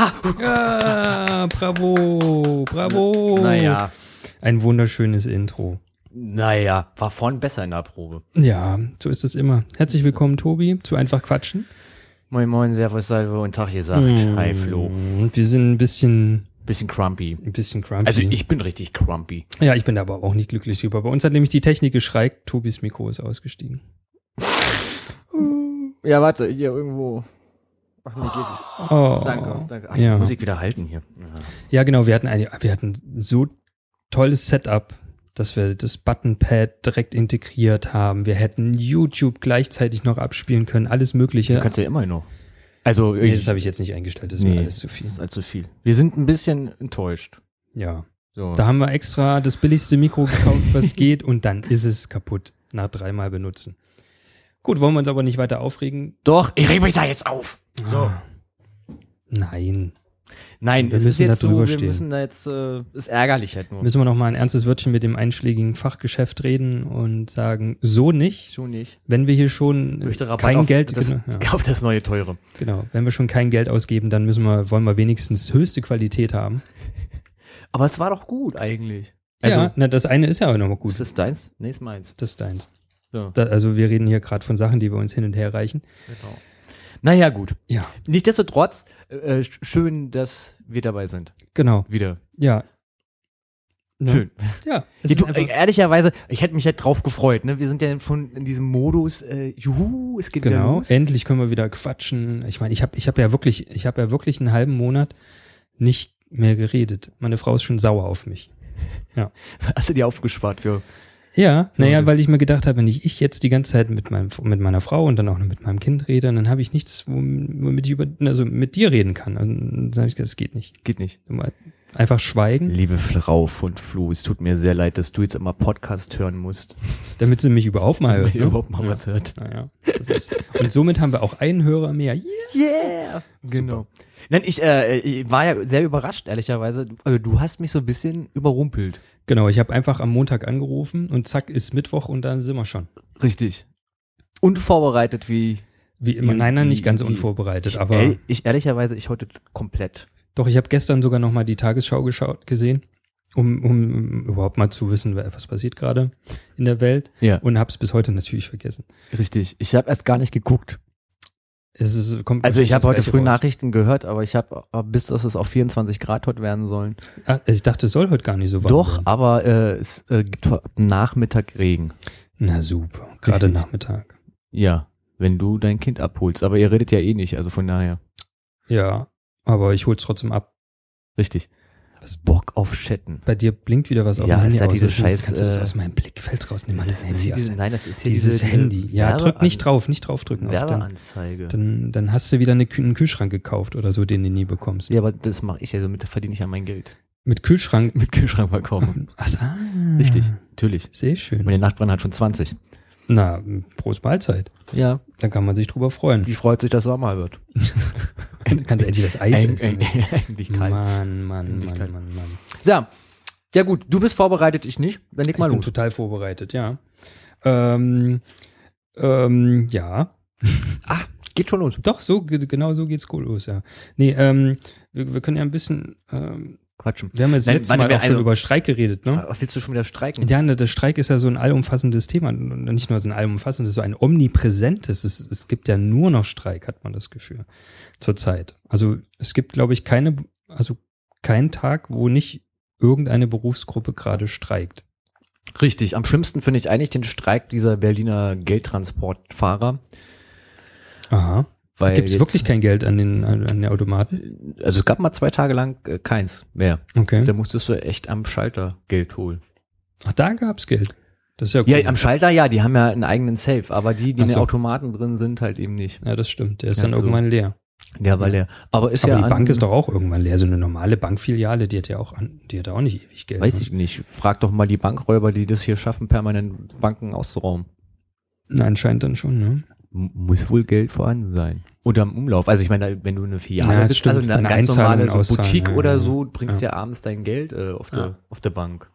Ah, Ja, bravo, bravo. naja, Ein wunderschönes Intro. naja, war vorhin besser in der Probe. Ja, so ist es immer. Herzlich willkommen, Tobi, zu Einfach Quatschen. Moin Moin, Servus, Salve und Tag gesagt. Hi Flo. Und wir sind ein bisschen, Bisschen crumpy. ein bisschen grumpy. Also ich bin richtig crumpy. ja, ich bin da aber auch nicht glücklich drüber. Bei uns hat nämlich die Technik geschreit, Tobis Mikro ist ausgestiegen. Ja, warte, hier irgendwo. Ach nee, geht Oh. Danke, danke. Ach, Ja. die Musik wieder halten hier. Ja, genau, wir hatten eine, wir hatten so tolles Setup, dass wir das Buttonpad direkt integriert haben. Wir hätten YouTube gleichzeitig noch abspielen können, alles Mögliche. Du kannst ja immer noch. Also, nee, das habe ich jetzt nicht eingestellt, das ist Nee. mir alles zu viel. das ist allzu viel. Wir sind ein bisschen enttäuscht. Ja. So. Da haben wir extra das billigste Mikro gekauft, was geht, und dann ist es kaputt nach dreimal benutzen. Gut, wollen wir uns aber nicht weiter aufregen. Doch, ich reg mich da jetzt auf. So. Nein. Nein, Wir müssen da jetzt so, drüber wir stehen. müssen da jetzt, äh, ist ärgerlich halt nur. Müssen wir noch mal ein ernstes Wörtchen mit dem einschlägigen Fachgeschäft reden und sagen, so nicht. Schon nicht. Wenn wir hier schon Möchte kein auf Geld, das, genau, ja, auf das neue Teure. genau, wenn wir schon kein Geld ausgeben, dann müssen wir, wollen wir wenigstens höchste Qualität haben. Aber es war doch gut eigentlich. Also, ja, na, das eine ist ja auch noch mal gut. ist das deins? Nee, ist meins. Das ist deins. So, Da, also wir reden hier gerade von Sachen, die wir uns hin und her reichen. genau. Naja, gut. Ja, Nichtsdestotrotz, äh, sch- schön, dass wir dabei sind. genau. Wieder. Ja. Ne? Schön. Ja, Ja, du, äh, ehrlicherweise, ich hätte mich halt drauf gefreut. Ne? Wir sind ja schon in diesem Modus, äh, juhu, es geht wieder genau. los. Endlich können wir wieder quatschen. Ich meine, ich habe ich hab ja wirklich, ich habe ja wirklich einen halben Monat nicht mehr geredet. Meine Frau ist schon sauer auf mich. Hast du dir aufgespart für? Ja, naja, weil ich mir gedacht habe, wenn ich, ich jetzt die ganze Zeit mit, meinem, mit meiner Frau und dann auch noch mit meinem Kind rede, dann habe ich nichts, wom- womit ich über, also mit dir reden kann. Und dann habe ich gesagt, das geht nicht. Geht nicht. Einfach schweigen, Liebe Frau von Flo, es tut mir sehr leid, dass du jetzt immer Podcast hören musst. damit sie mich überhaupt mal hört. Ne? überhaupt mal ja. was hört. Naja, das ist, und somit haben wir auch einen Hörer mehr. Yeah. Yeah! Genau. Nein, ich, äh, ich war ja sehr überrascht, ehrlicherweise. Du- Also, du hast mich so ein bisschen überrumpelt. Genau, ich habe einfach am Montag angerufen und zack, ist Mittwoch und dann sind wir schon. Richtig. Unvorbereitet wie. Wie immer. Nein, nein, nicht ganz unvorbereitet, Ich, aber ehrlich- ich ehrlicherweise, ich heute komplett. doch, ich habe gestern sogar noch mal die Tagesschau geschaut, gesehen, um, um überhaupt mal zu wissen, was passiert gerade in der Welt Ja. und habe es bis heute natürlich vergessen. Richtig. Ich habe erst gar nicht geguckt. Es kommt Also ich habe heute früh raus. Nachrichten gehört, aber ich habe bis dass es auf 24 Grad heute werden sollen. Ah, ich dachte, es soll heute gar nicht so warm Doch, werden. aber äh, es äh, gibt Nachmittag Regen. Na super, gerade Richtig. Nachmittag. Ja, wenn du dein Kind abholst. Aber ihr redet ja eh nicht, also von daher. Ja, aber ich hol's trotzdem ab. Richtig. Was Bock auf Chatten. Bei dir blinkt wieder was auf Ja, dem ist Handy ja aus. diese Das muss- scheiß, Kannst du das äh, aus meinem Blickfeld rausnehmen? Das das ist Handy diese, nein, das ist hier Dieses diese, Handy. diese Ja, drück nicht drauf, nicht draufdrücken. Auf Werbeanzeige. dann, dann hast du wieder eine, einen Kühlschrank gekauft oder so, den du nie bekommst. Ja, aber das mache ich ja, damit verdiene ich ja mein Geld. Mit Kühlschrank. Mit Kühlschrank verkaufen. Ach, ah, Richtig, natürlich. Sehr schön. Meine Nachbarin hat schon 20. Na, Prost Mahlzeit. Ja. Dann kann man sich drüber freuen. Die freut sich, dass Sommer wird. Kannst du endlich das Eis Eig- essen. eig- Eigentlich kalt. Mann, Mann, Endlich Mann. Mann, Mann. So. Ja gut, du bist vorbereitet, ich nicht. Dann leg Ich mal bin los. total vorbereitet, ja. Ähm, ähm, ja. Geht schon los. Doch, so, ge- genau so geht's cool los, ja. Nee, ähm, wir, wir können ja ein bisschen, ähm, Quatschen. wir haben ja Nein, warte, Mal auch schon also- über Streik geredet, ne? Was willst du schon wieder streiken? Ja, ne, der Streik ist ja so ein allumfassendes Thema. Nicht nur so ein allumfassendes, so ein omnipräsentes. Es, es gibt ja nur noch Streik, hat man das Gefühl. Zurzeit. Also es gibt, glaube ich, keine, also keinen Tag, wo nicht irgendeine Berufsgruppe gerade streikt. Richtig. Am schlimmsten finde ich eigentlich den Streik dieser Berliner Geldtransportfahrer. Aha. Gibt es wirklich kein Geld an den, an, den Automaten? Also es gab mal zwei Tage lang äh, keins mehr. Okay. Da musstest du echt am Schalter Geld holen. Ach, da gab's Geld. Das ist ja cool. Ja, am Schalter ja, die haben ja einen eigenen Safe, aber die, die Ach in den so. Automaten drin sind, halt eben nicht. Ja, das stimmt. Der ist Ja, dann so. irgendwann leer. Ja, weil der. Aber ist Aber ja die an- Bank ist doch auch irgendwann leer. So eine normale Bankfiliale, die hat ja auch, an, die hat auch nicht ewig Geld. Weiß ne? ich nicht. Frag doch mal die Bankräuber, die das hier schaffen, permanent Banken auszurauben. Na, anscheinend dann schon, ne? Muss wohl Geld vorhanden sein. Oder im Umlauf. Also ich meine, wenn du eine Filiale Ja, bist, stimmt. also eine Eine ganz normale so Boutique ja, oder so, bringst Ja. ja abends dein Geld äh, auf, der, auf der Bank.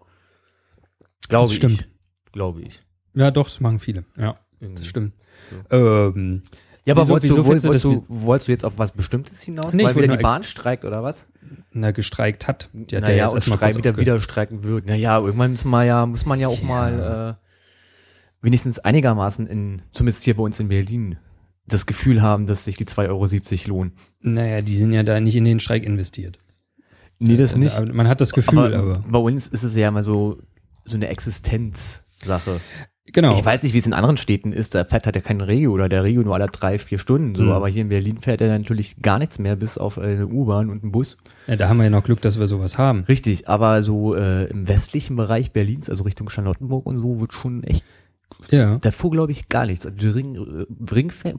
Glaube Das ich. stimmt. Glaube ich. Ja, doch, das machen viele. Ja, Irgendwie. das stimmt. So. Ähm, Ja, aber wolltest, du, du wolltest, das- du, wolltest du jetzt auf was Bestimmtes hinaus? Nee, ich weil wieder die Bahn streikt oder was? Na, gestreikt hat. Die hat naja, ja jetzt und streik, wieder, wieder streiken wird. Naja, irgendwann muss man ja, muss man ja auch mal äh, wenigstens einigermaßen in, zumindest hier bei uns in Berlin, das Gefühl haben, dass sich die 2,70 Euro lohnen. Naja, die sind ja da nicht in den Streik investiert. Nee, das nicht. aber Man hat das Gefühl, aber. bei uns ist es ja immer so, so eine Existenzsache. genau. Ich weiß nicht, wie es in anderen Städten ist. Da fährt halt ja kein Regio oder der Regio nur alle drei, vier Stunden. So, Mhm. aber hier in Berlin fährt er natürlich gar nichts mehr, bis auf äh, eine U-Bahn und einen Bus. ja, da haben wir ja noch Glück, dass wir sowas haben. Richtig, aber so äh, im westlichen Bereich Berlins, also Richtung Charlottenburg und so, wird schon echt. Ja. Da fuhr, glaube ich, gar nichts. Also Die, Ring, äh, Ring, fuhr,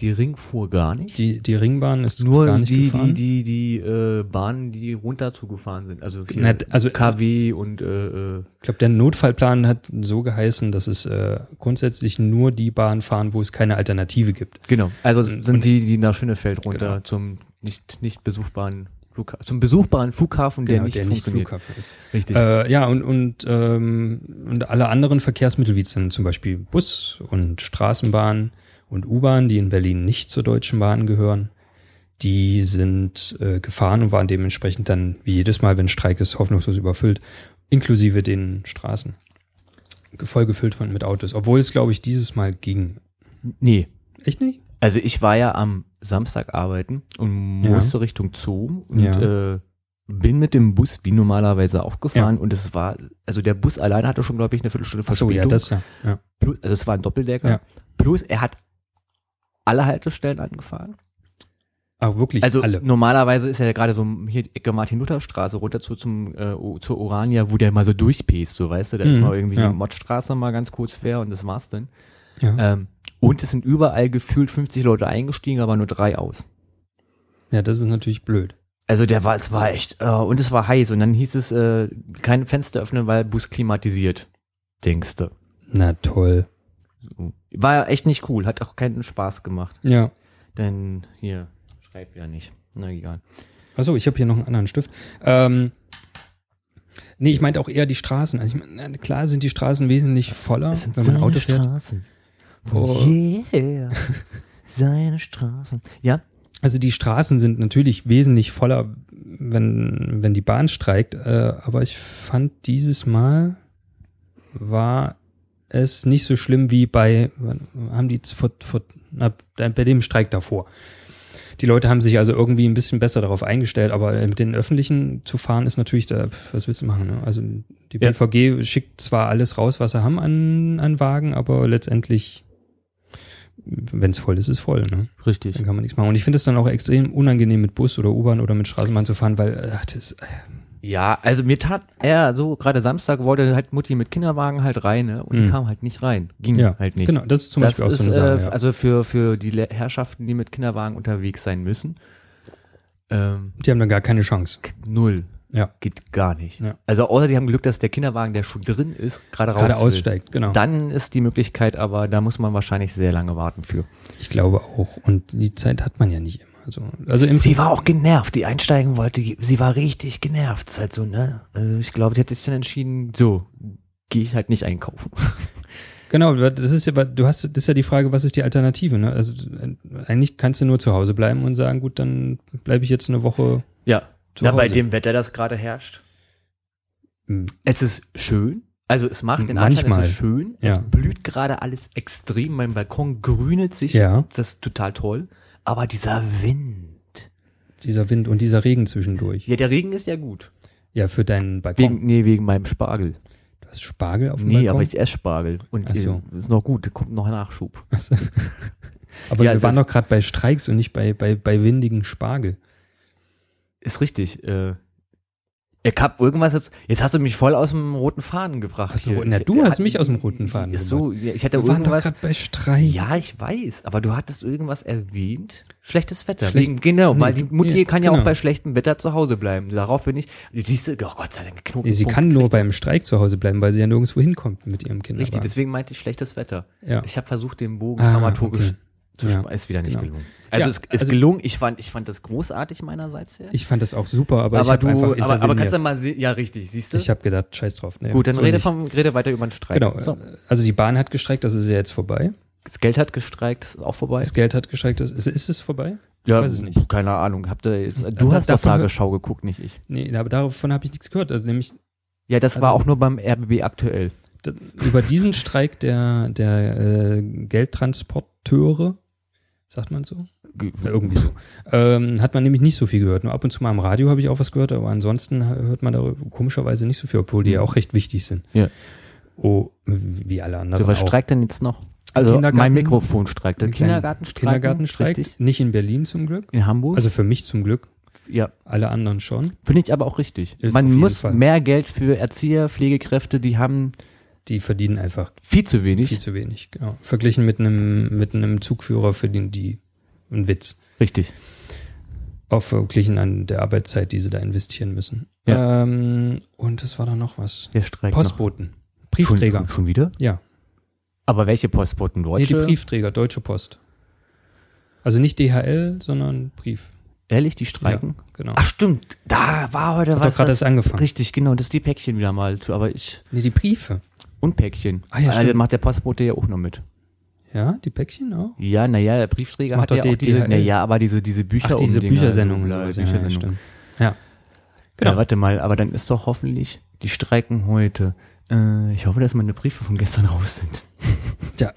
die Ring fuhr gar nicht. Die, die Ringbahn ist Nur gar nicht die, gefahren. die, die, die äh, Bahnen, die runter zugefahren sind. Also, Na, also- KW und äh, äh, Ich glaube, der Notfallplan hat so geheißen, dass es äh, grundsätzlich nur die Bahn fahren, wo es keine Alternative gibt. genau. Also Und- sind die, die nach Schönefeld runter Genau. zum nicht, nicht besuchbaren Flughafen, zum besuchbaren Flughafen, der nicht funktioniert. Flughafen ist. Richtig. Äh, ja, und, und, ähm, und alle anderen Verkehrsmittel, wie zum Beispiel Bus und Straßenbahn und U-Bahn, die in Berlin nicht zur Deutschen Bahn gehören, die sind äh, gefahren und waren dementsprechend dann, wie jedes Mal, wenn Streik ist, hoffnungslos überfüllt, inklusive den Straßen. Voll gefüllt von, mit Autos. Obwohl es, glaube ich, dieses Mal ging. nee. Echt nicht? Also ich war ja am Samstag arbeiten und Ja. musste Richtung Zoo und Ja. äh, bin mit dem Bus wie normalerweise auch gefahren und es war, also der Bus alleine hatte schon, glaube ich, eine Viertelstunde Ach so, Verspätung. ja, das ja. ja. Plus, also es war ein Doppeldecker. Ja. Plus er hat alle Haltestellen angefahren. Ach, wirklich Also alle. normalerweise ist er ja gerade so hier Ecke Martin-Luther-Straße runter zu, zum, äh, zur Orania, wo der mal so durchpäst, so weißt du, da ist Mhm, mal irgendwie ja. die Mottstraße mal ganz kurz fair und das war's dann. Ja. Ähm, und es sind überall gefühlt 50 Leute eingestiegen, aber nur drei aus. ja, das ist natürlich blöd. Also der war, es war echt, äh, und es war heiß und dann hieß es, äh, kein Fenster öffnen, weil Bus klimatisiert. Denkste. Na toll. War ja echt nicht cool, hat auch keinen Spaß gemacht. Ja. Denn hier, schreibt ja nicht. Na egal. Achso, ich habe hier noch einen anderen Stift. Ähm, nee, ich meinte auch eher die Straßen. Also ich meine, klar sind die Straßen wesentlich voller, wenn man Auto fährt. Straßen. Oh. Yeah. seine Straßen. Ja? Also die Straßen sind natürlich wesentlich voller, wenn, wenn die Bahn streikt. Äh, aber ich fand dieses Mal war es nicht so schlimm wie bei, haben die vor, vor, na, bei dem Streik davor. Die Leute haben sich also irgendwie ein bisschen besser darauf eingestellt, aber mit den Öffentlichen zu fahren ist natürlich da, was willst du machen? Ne? Also die Ja. BVG schickt zwar alles raus, was sie haben an, an Wagen, aber letztendlich, wenn es voll ist, ist voll. Ne? Richtig. Dann kann man nichts machen. Und ich finde es dann auch extrem unangenehm, mit Bus oder U-Bahn oder mit Straßenbahn zu fahren, weil ach, das, Ja, also mir tat er so, gerade Samstag wollte halt Mutti mit Kinderwagen halt rein, ne? Und die Mhm. kam halt nicht rein. Ging ja, halt nicht. Genau, das ist zum das Beispiel auch ist, so eine Sache. äh, ja. Also für, für die Herrschaften, die mit Kinderwagen unterwegs sein müssen. Ähm, die haben dann gar keine Chance. null. Ja. Geht gar nicht. Ja. Also außer die haben Glück, dass der Kinderwagen, der schon drin ist, gerade raus Gerade aussteigt, genau. Dann ist die Möglichkeit, aber da muss man wahrscheinlich sehr lange warten für. Ich glaube auch. Und die Zeit hat man ja nicht immer. Also, also im Sie war auch genervt, die einsteigen wollte. Sie war richtig genervt. Ist halt so, ne? Also ich glaube, die hat sich dann entschieden, so, gehe ich halt nicht einkaufen. Genau, das ist ja, aber du hast, das ist ja die Frage, was ist die Alternative? Ne? Also äh, eigentlich kannst du nur zu Hause bleiben und sagen, gut, dann bleibe ich jetzt eine Woche Ja. Zu ja, Hause. bei dem Wetter, das gerade herrscht. Hm. Es ist schön. Also es macht den Anschein, Manchmal. es ist schön. Ja. Es blüht gerade alles extrem. Mein Balkon grünet sich. Ja. Das ist total toll. Aber dieser Wind. Dieser Wind und dieser Regen zwischendurch. Ja, der Regen ist ja gut. Ja, für deinen Balkon. Wegen, nee, wegen meinem Spargel. du hast Spargel auf dem Nee, Balkon? aber ich esse Spargel. Und Ach so. ist noch gut, da kommt noch Nachschub. aber Ja, wir waren doch gerade bei Streiks und nicht bei, bei, bei windigen Spargel. Ist richtig. Äh, ich hab irgendwas jetzt. Jetzt hast du mich voll aus dem roten Faden gebracht. Roten- na, Ich- du ja, hast mich aus dem roten Faden Ist so, ja, ich hatte Wir waren doch irgendwas. bei Streik. Ja, ich weiß, aber du hattest irgendwas erwähnt. Schlechtes Wetter. Schlecht- Wegen, genau, weil die Mutti nee, kann ja genau. auch bei schlechtem Wetter zu Hause bleiben. Darauf bin ich. Siehst du, oh Gott sei Dank, Knoten. Nee, sie kann nur beim Streik zu Hause bleiben, weil sie ja nirgendwo hinkommt mit ihrem Kinderwagen. Richtig, deswegen meinte ich schlechtes Wetter. Ja. Ich habe versucht, den Bogen Ah, dramaturgisch okay. Ja. Ist wieder nicht genau. gelungen. Also Ja, es ist also- gelungen. Ich fand, ich fand das großartig meinerseits her. Ich fand das auch super, aber, ich aber habe du, einfach aber, aber kannst du mal sehen, ja richtig, siehst du? Ich habe gedacht, scheiß drauf. Nee, Gut, dann so rede, vom, rede weiter über den Streik. Genau, So. also die Bahn hat gestreikt, das ist ja jetzt vorbei. Das Geld hat gestreikt, ist auch vorbei. Das Geld hat gestreikt. Ist, ist es vorbei? ja, weiß es nicht. Keine Ahnung. Habt ihr jetzt, Da- du hast doch Tagesschau geguckt, nicht ich. Nee, aber davon habe ich nichts gehört. Also nämlich Ja, das Also- war auch nur beim RBB aktuell. über diesen Streik der, der äh, Geldtransporteure, sagt man so? Irgendwie so. Ähm, hat man nämlich nicht so viel gehört. Nur ab und zu mal im Radio habe ich auch was gehört, aber ansonsten hört man darüber komischerweise nicht so viel, obwohl die ja auch recht wichtig sind. Ja. Oh, wie alle anderen. So, was auch. streikt denn jetzt noch? Also Kindergarten- mein Mikrofon streikt. Der Ein kleiner Kindergartenstreik. Kindergartenstreik. Richtig? Nicht in Berlin zum Glück. In Hamburg? Also für mich zum Glück. ja, Alle anderen schon. finde ich aber auch richtig. Ist Man muss Fall. mehr Geld für Erzieher, Pflegekräfte, die haben Die verdienen einfach viel zu wenig. viel zu wenig. Genau. Verglichen mit einem, mit einem Zugführer verdienen die einen Witz. Richtig. Auch verglichen an der Arbeitszeit, die sie da investieren müssen. Ja. Ähm, und es war da noch was. Der Streik Postboten. noch. Briefträger. Schon, schon wieder? Ja. Aber welche Postboten? Nee, Deutsche? die Briefträger, Deutsche Post. Also nicht DHL, sondern Brief. Ehrlich, die streiken? Genau. Ach stimmt, da war heute Hat doch was. gerade das- angefangen. Richtig, genau, das ist die Päckchen wieder mal. zu- Aber ich. Nee, die Briefe. Und Päckchen. Ah ja, Also stimmt. macht der Postbote ja auch noch mit. Ja, die Päckchen auch. Ja, naja, der Briefträger hat ja auch diese, naja, aber diese, diese Bücher Ach, diese sowas, Ja, Büchersendung. Ja. Genau. Warte mal, aber dann ist doch hoffentlich, die streiken heute. Äh, ich hoffe, dass meine Briefe von gestern raus sind. Tja.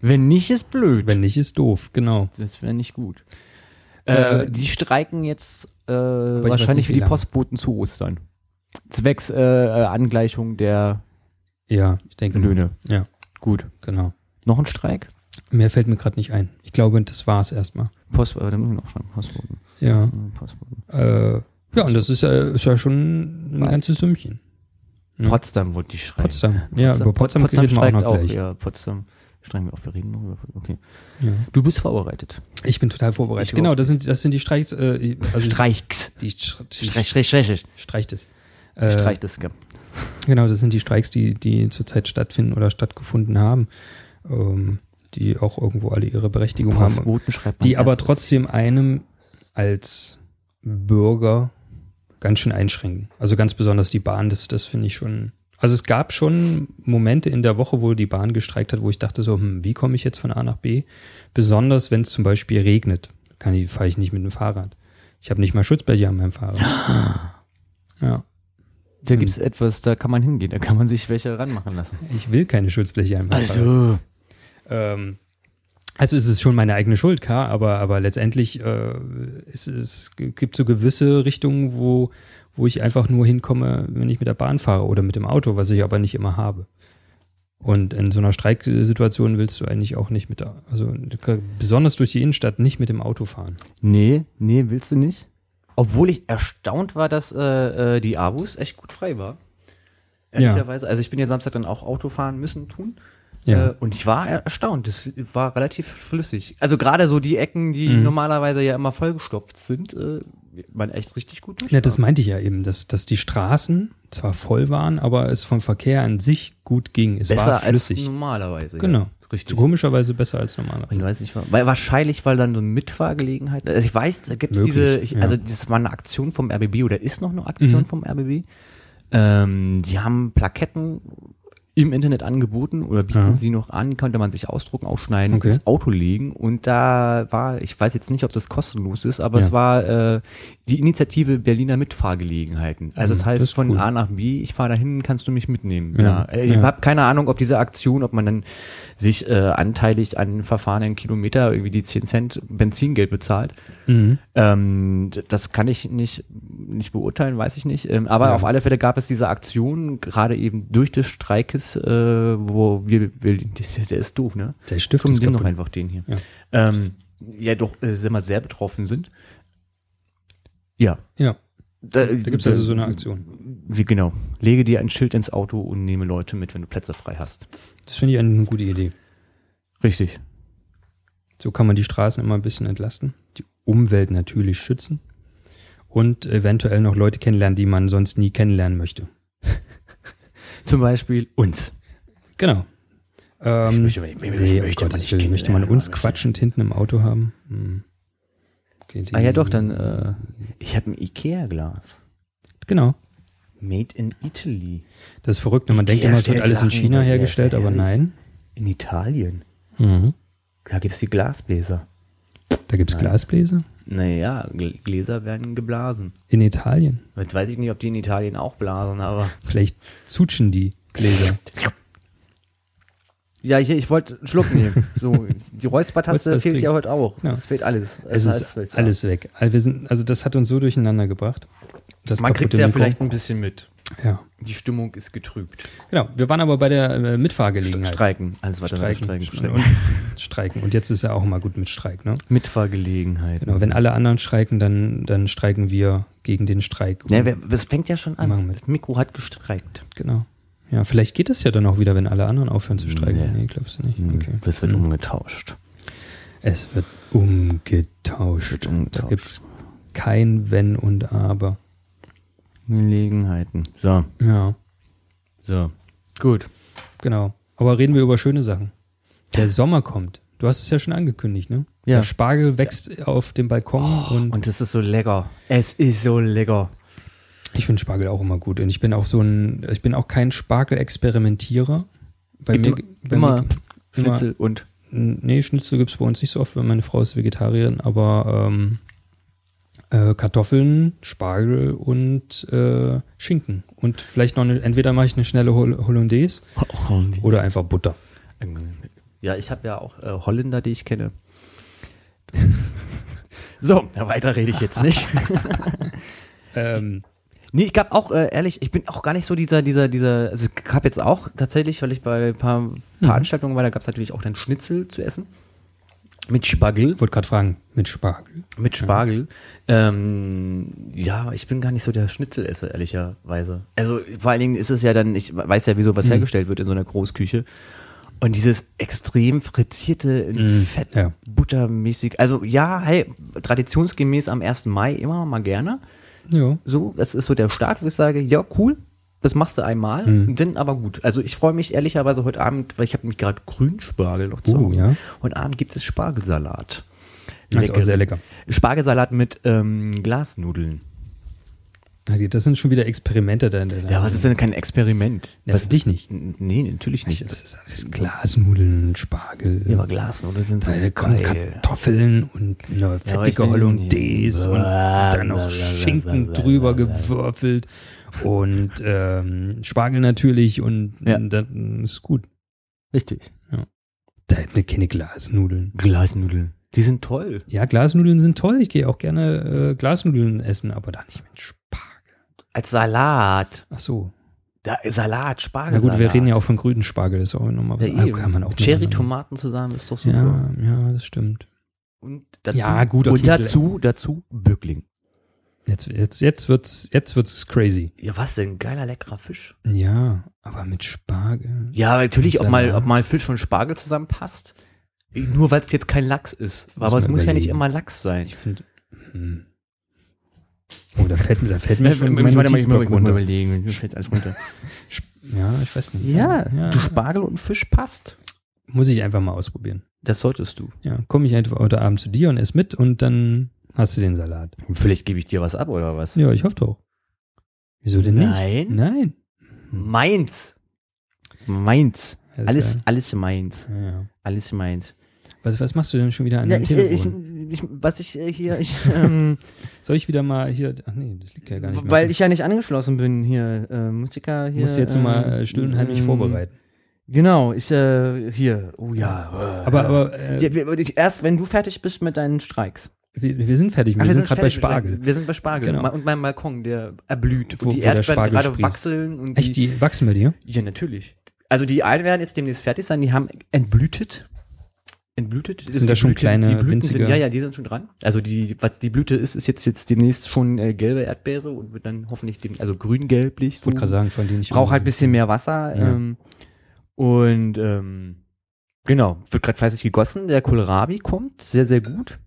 Wenn nicht, ist blöd. Wenn nicht, ist doof. Genau. das wäre nicht gut. Äh, Äh, die streiken jetzt äh, wahrscheinlich nicht, für wie die. Postboten zu Ostern. Zwecks äh, äh, Angleichung der Ja, ich denke. mal. Löhne. Ja, Gut. genau. Noch ein Streik? Mehr fällt mir gerade nicht ein. Ich glaube, das war's erstmal. Post, äh, da muss ich noch schreiben. Postboten. Ja. Äh, Postboten. Äh, ja, und das ist, äh, ist ja schon ein Weit. ganzes Sümmchen. Ja. Potsdam wollte ich schreiben. Potsdam. Ja, über Potsdam, Potsdam reden wir auch noch gleich. Ja, Potsdam streiken wir auf. Wir reden noch über. Okay. Ja. Du bist vorbereitet. Ich bin total vorbereitet. Ich genau, auch. das sind, das sind die Streiks. Äh, also Streiks. Die, St die Streich, streich, streich. streicht es. Äh, Streich das, gell. Genau, das sind die Streiks, die, die zurzeit stattfinden oder stattgefunden haben, ähm, die auch irgendwo alle ihre Berechtigung haben. Die aber trotzdem einem als Bürger ganz schön einschränken. Also ganz besonders die Bahn, das, das finde ich schon. Also es gab schon Momente in der Woche, wo die Bahn gestreikt hat, wo ich dachte so, hm, wie komme ich jetzt von A nach B? Besonders wenn es zum Beispiel regnet, kann ich, fahre ich nicht mit dem Fahrrad. Ich habe nicht mal Schutzbleche an meinem Fahrrad. ja, Da gibt es etwas, da kann man hingehen, da kann man sich welche ranmachen lassen. ich will keine Schutzbleche Fahrrad. Also, Ähm, also es ist schon meine eigene Schuld, klar, aber, aber letztendlich äh, es, es gibt so gewisse Richtungen, wo, wo ich einfach nur hinkomme, wenn ich mit der Bahn fahre oder mit dem Auto, was ich aber nicht immer habe. Und in so einer Streiksituation willst du eigentlich auch nicht mit, der- also besonders durch die Innenstadt nicht mit dem Auto fahren. nee, nee, willst du nicht? Obwohl ich erstaunt war, dass äh, äh, die Avus echt gut frei war. Ehrlicherweise. Also ich bin ja Samstag dann auch Auto fahren müssen tun. Ja. Äh, und ich war erstaunt. Das war relativ flüssig. Also gerade so die Ecken, die Mhm. normalerweise ja immer vollgestopft sind, äh, waren echt richtig gut Ja, das meinte ich ja eben, dass, dass die Straßen zwar voll waren, aber es vom Verkehr an sich gut ging. Es Besser war als flüssig. normalerweise. Genau. Ja. Richtig. Komischerweise besser als normal. Ich weiß nicht, weil wahrscheinlich, weil dann so eine Mitfahrgelegenheit. Also ich weiß, da gibt es diese, ich, ja. also das war eine Aktion vom RBB oder ist noch eine Aktion Mhm. vom RBB. Ähm, die haben Plaketten im Internet angeboten oder bieten Ja. sie noch an, konnte man sich ausdrucken, ausschneiden, Okay. ins Auto legen und da war, ich weiß jetzt nicht, ob das kostenlos ist, aber Ja. es war äh, die Initiative Berliner Mitfahrgelegenheiten. Also Mhm, das heißt das von cool. A nach B, ich fahre dahin, kannst du mich mitnehmen. Ja, Ja. Äh, Ich ja. habe keine Ahnung, ob diese Aktion, ob man dann sich äh, anteilig an verfahrenen Kilometer irgendwie die 10 Cent Benzingeld bezahlt. Mhm. Ähm, das kann ich nicht, nicht beurteilen, weiß ich nicht. Ähm, aber Ja. auf alle Fälle gab es diese Aktion, gerade eben durch des Streikes, äh, wo wir, wir, der ist doof, ne? Der Stift Zum ist noch einfach den hier. Ja. Ähm, ja, doch, äh, immer sehr betroffen sind. Ja. Ja, Da, da gibt es also so eine Aktion. Wie genau. Lege dir ein Schild ins Auto und nehme Leute mit, wenn du Plätze frei hast. Das finde ich eine gute Idee. Richtig. So kann man die Straßen immer ein bisschen entlasten, die Umwelt natürlich schützen und eventuell noch Leute kennenlernen, die man sonst nie kennenlernen möchte. Zum Beispiel uns. Genau. Ähm, möchte man nicht- nee, möchte man Gottes nicht Willen, möchte man uns aber quatschend hinten im Auto haben? Hm. Die- Ah ja, doch, dann, äh, ich habe ein Ikea-Glas. Genau. Made in Italy. Das ist verrückt, wenn man Ikea denkt immer, es wird alles in China her, hergestellt, ja aber nein. In Italien. Mhm. Da gibt es die Glasbläser. Da gibt es. Glasbläser? Naja, Gl- Gläser werden geblasen. In Italien. Jetzt weiß ich nicht, ob die in Italien auch blasen, aber. Vielleicht zutschen die Gläser. Ja, hier, ich wollte einen Schluck nehmen. So, die Räuspertaste fehlt ja heute auch. Ja. Das fehlt alles. Es Das ist heißt, alles weg. Also, wir sind, also das hat uns so durcheinander gebracht. Das Man kriegt kaputte ja Mikro. vielleicht ein bisschen mit. Ja. Die Stimmung ist getrübt. Genau. Wir waren aber bei der äh, Mitfahrgelegenheit. Streiken. Alles weiter Streiken. streiken, streiken. Und, streiken. Und jetzt ist ja auch immer gut mit Streik, ne? Mitfahrgelegenheit. Genau. Wenn alle anderen streiken, dann, dann streiken wir gegen den Streik. Ja, wer- das fängt ja schon an. Das Mikro hat gestreikt. Genau. Ja, vielleicht geht es ja dann auch wieder, wenn alle anderen aufhören zu streiken. Nee. Nee, glaubst du nicht? Hm, Okay. Das wird Hm. umgetauscht. Es wird umgetauscht. Wird Da gibt es kein Wenn und Aber. Gelegenheiten. So, Ja, so. Gut. genau. Aber reden wir über schöne Sachen. Der Sommer kommt. Du hast es ja schon angekündigt, ne? Ja. Der Spargel wächst auf dem Balkon und Und es ist so lecker. Es ist so lecker. Ich finde Spargel auch immer gut. Und ich bin auch so ein, ich bin auch kein Spargel-Experimentierer. Bei Gibt mir, immer- bei immer mir, Schnitzel und. Nee, Schnitzel gibt's bei uns nicht so oft, weil meine Frau ist Vegetarierin, aber ähm, äh, Kartoffeln, Spargel und äh, Schinken. Und vielleicht noch eine, entweder mache ich eine schnelle Hol Hollandaise oder einfach Butter. Ja, ich habe ja auch äh, Holländer, die ich kenne. so, weiter rede ich jetzt nicht. Ähm, Nee, ich gab auch, äh, ehrlich, ich bin auch gar nicht so dieser, dieser, dieser, also ich habe jetzt auch tatsächlich, weil ich bei ein paar Veranstaltungen war, da gab es natürlich auch dann Schnitzel zu essen. Mit Spargel. wollte gerade fragen, mit Spargel. Mit Spargel. Ähm, ja, ich bin gar nicht so der Schnitzelesser, ehrlicherweise. Also vor allen Dingen ist es ja dann, ich weiß ja, wieso was hergestellt wird in so einer Großküche. Und dieses extrem frittierte, Mm, Fett, ja. buttermäßig. Also ja, hey, traditionsgemäß am 1. Mai immer mal gerne. Ja. So, das ist so der Start, wo ich sage, ja, cool, das machst du einmal, Mhm. dann aber gut. Also ich freue mich ehrlicherweise heute Abend, weil ich habe mich gerade Grünspargel noch zu Uh, ja. Heute Abend gibt es Spargelsalat. Das ist auch sehr lecker. Spargelsalat mit ähm, Glasnudeln. Ja, Das sind schon wieder Experimente da. da Ja, was ist denn kein Experiment? Ja, was für dich nicht. Nee, natürlich nicht. Das ist alles Glasnudeln, Spargel. Ja, aber Glasnudeln sind so Da kommen. Kartoffeln und eine fettige bin- Hollandaise und dann noch. Schinken drüber gewürfelt und ähm, Spargel natürlich und Ja. dann ist gut. Richtig. Da hätten wir keine Glasnudeln. Glasnudeln. Die sind toll. Ja, Glasnudeln sind toll. Ich gehe auch gerne äh, Glasnudeln essen, aber da nicht mit Spargel. Als Salat. Ach so. Da, Salat, Na Spargelsalat. gut, wir reden ja auch von grünen Spargel. Das ist auch nochmal was. Ja, kann man auch Cherry-Tomaten zusammen ist doch super. Ja, ja, das stimmt. Und dazu, Ja, gut, okay, Und dazu, dazu Böckling. Jetzt, jetzt, jetzt wird's, jetzt wird's crazy. Ja, was denn? Geiler, leckerer Fisch. Ja, aber mit Spargel. Ja, natürlich, ob mal, ob mal Fisch und Spargel zusammenpasst. Nur weil es jetzt kein Lachs ist. Aber es muss ja nicht immer Lachs sein. Ich finde. Hm. Oh, da fällt mir, da fällt mir Ja, schon ich- mein warte mal, ich muss mal runter. überlegen. Mir fällt alles runter. Ja, ich weiß nicht. Ja, ja du Spargel und Fisch passt. muss ich einfach mal ausprobieren. Das solltest du. Ja, komme ich einfach heute Abend zu dir und ess mit und dann hast du den Salat. Vielleicht gebe ich dir was ab oder was? Ja, ich hoffe doch. Wieso denn Nein. nicht? Nein. Meins. Meins. Das Alles, ja- alles meins. Ja, ja. Alles meins. Was, was machst du denn schon wieder an Ja, dem ich, ich, Telefon? ich, was ich äh, hier, ich, ähm, Soll ich wieder mal hier. Ach nee, das liegt ja gar nicht mehr. weil ich ja nicht angeschlossen bin hier, äh, Musiker hier. muss jetzt mal ähm, äh, still und heimlich ähm, vorbereiten. Genau, ich, äh, hier, oh ja. äh, Aber, aber äh, ja, ich- erst wenn du fertig bist mit deinen Streiks. wir, wir sind fertig. Wir, Ach, sind gerade bei Spargel. Wir sind bei Spargel. Genau. Und mein Balkon, der erblüht. Wo- und die Erdbeeren gerade sprießt. wachseln. Und Echt, die wachsen bei dir? Ja, natürlich. Also die einen werden jetzt demnächst fertig sein, die haben entblütet. Entblütet. Sind da schon Blüten- kleine, die Blüten winzige- Sind, ja, ja, die sind schon dran. Also die, was die Blüte ist, ist jetzt, jetzt demnächst schon äh, gelbe Erdbeere und wird dann hoffentlich, dem, also grün-gelblich. Ich wollte gerade sagen, von denen ich. Braucht halt ein bisschen mehr Wasser. Ja. Ähm, und ähm, genau, wird gerade fleißig gegossen. Der Kohlrabi kommt, sehr, sehr gut.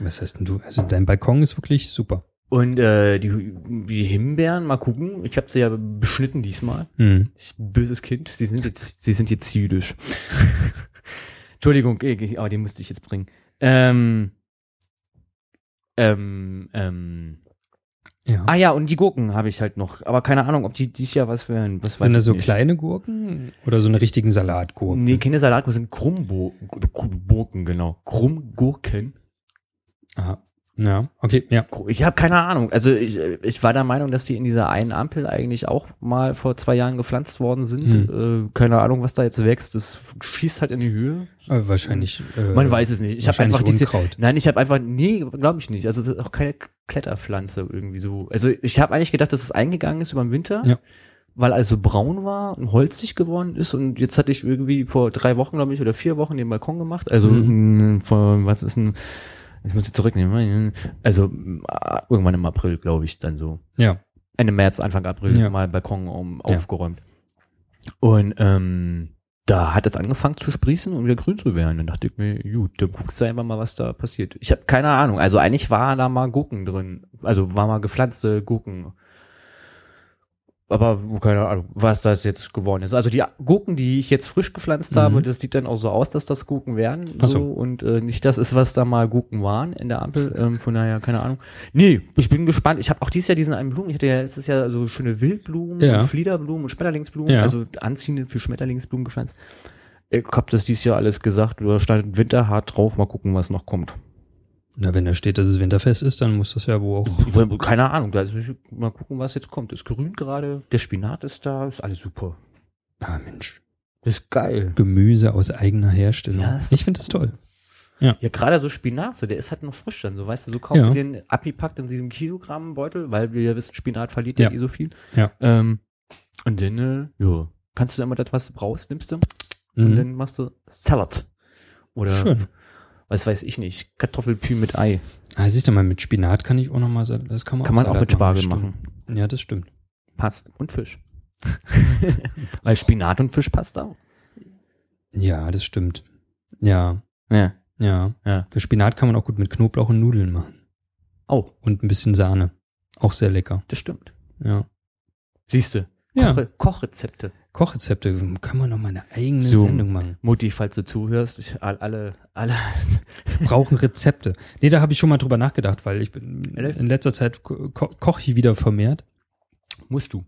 Was heißt denn du? Also dein Balkon ist wirklich super. Und äh, die, die Himbeeren, mal gucken. Ich habe sie ja beschnitten diesmal. Hm. Ich, böses Kind, sie sind jetzt, sie sind jetzt jüdisch. Entschuldigung, eh, oh, die musste ich jetzt bringen. Ähm, ähm, ähm, Ja. Ah ja, und die Gurken habe ich halt noch. Aber keine Ahnung, ob die dies Jahr was werden. Was weiß Sind das so nicht. kleine Gurken oder so eine richtigen Salatgurken? Nee, keine Salatgurken, sind Krummgurken, genau. Krummgurken. Aha. Ja, okay, ja. Ich habe keine Ahnung. Also ich, ich war der Meinung, dass die in dieser einen Ampel eigentlich auch mal vor zwei Jahren gepflanzt worden sind. Äh, keine Ahnung, was da jetzt wächst. Das schießt halt in die Höhe. Äh, wahrscheinlich. Äh, Man weiß es nicht. Ich habe einfach diese. Unkraut. Nein, ich habe einfach. Nee, glaube ich nicht. Also es ist auch keine Kletterpflanze irgendwie so. Also ich habe eigentlich gedacht, dass es eingegangen ist über den Winter. Ja. Weil alles so braun war und holzig geworden ist. Und jetzt hatte ich irgendwie vor drei Wochen, glaube ich, oder vier Wochen den Balkon gemacht. Also Mhm. mh, vor, was ist ein. Ich muss ich zurücknehmen. Also äh, irgendwann im April, glaube ich, dann so. Ja. Ende März, Anfang April Ja. mal Balkon um, Ja. aufgeräumt. Und ähm, da hat es angefangen zu sprießen und wieder grün zu werden. Dann dachte ich mir, gut, dann guckst du einfach mal, was da passiert. Ich habe keine Ahnung. Also eigentlich war da mal Gurken drin. Also war mal gepflanzte Gurken. Aber keine Ahnung, was das jetzt geworden ist. Also die Gurken, die ich jetzt frisch gepflanzt Mhm. habe, das sieht dann auch so aus, dass das Gurken werden. So. so. Und äh, nicht das ist, was da mal Gurken waren in der Ampel. Ähm, von daher, keine Ahnung. Nee, ich bin gespannt. Ich habe auch dieses Jahr diesen einen Blumen. Ich hatte ja letztes Jahr so schöne Wildblumen Ja. und Fliederblumen und Schmetterlingsblumen, Ja. also anziehende für Schmetterlingsblumen gepflanzt. Ich hab das dieses Jahr alles gesagt. Da stand winterhart drauf. Mal gucken, was noch kommt. Na, wenn da steht, dass es winterfest ist, dann muss das ja wohl auch. Keine Ahnung. Da ist, mal gucken, was jetzt kommt. Ist grün gerade. Der Spinat ist da. Ist alles super. Ah, Mensch. Das ist geil. Gemüse aus eigener Herstellung. Ja, ich finde das toll. Ja, gerade so Spinat, so, der ist halt noch frisch dann, so weißt du, so kaufst Ja. du den abgepackt in diesem Kilogrammbeutel, weil wir ja wissen, Spinat verliert ja, Ja. eh so viel. Ja. Ähm, und dann, äh, ja, kannst du dann mal das, was du brauchst, nimmst du und Mhm. dann machst du Salat. Oder, Schön. Was weiß ich nicht, Kartoffelpü mit Ei. Ah, siehst du mal, mit Spinat kann ich auch noch mal, Sal- das kann man Kann man auch mit Spargel stimmt. machen. Ja, das stimmt. Passt. Und Fisch. weil Spinat und Fisch passt auch. Ja, das stimmt. Ja, Ja. ja. Ja. Der Spinat kann man auch gut mit Knoblauch und Nudeln machen. Oh, Und ein bisschen Sahne. Auch sehr lecker. das stimmt. Ja. Siehst du. Ja. Koche, Kochrezepte. Kochrezepte, können wir noch mal eine eigene So. Sendung machen. Mutti, falls du zuhörst, ich, all- alle, alle, Brauchen Rezepte. Nee, da habe ich schon mal drüber nachgedacht, weil ich bin in letzter Zeit ko koche ich wieder vermehrt. musst du.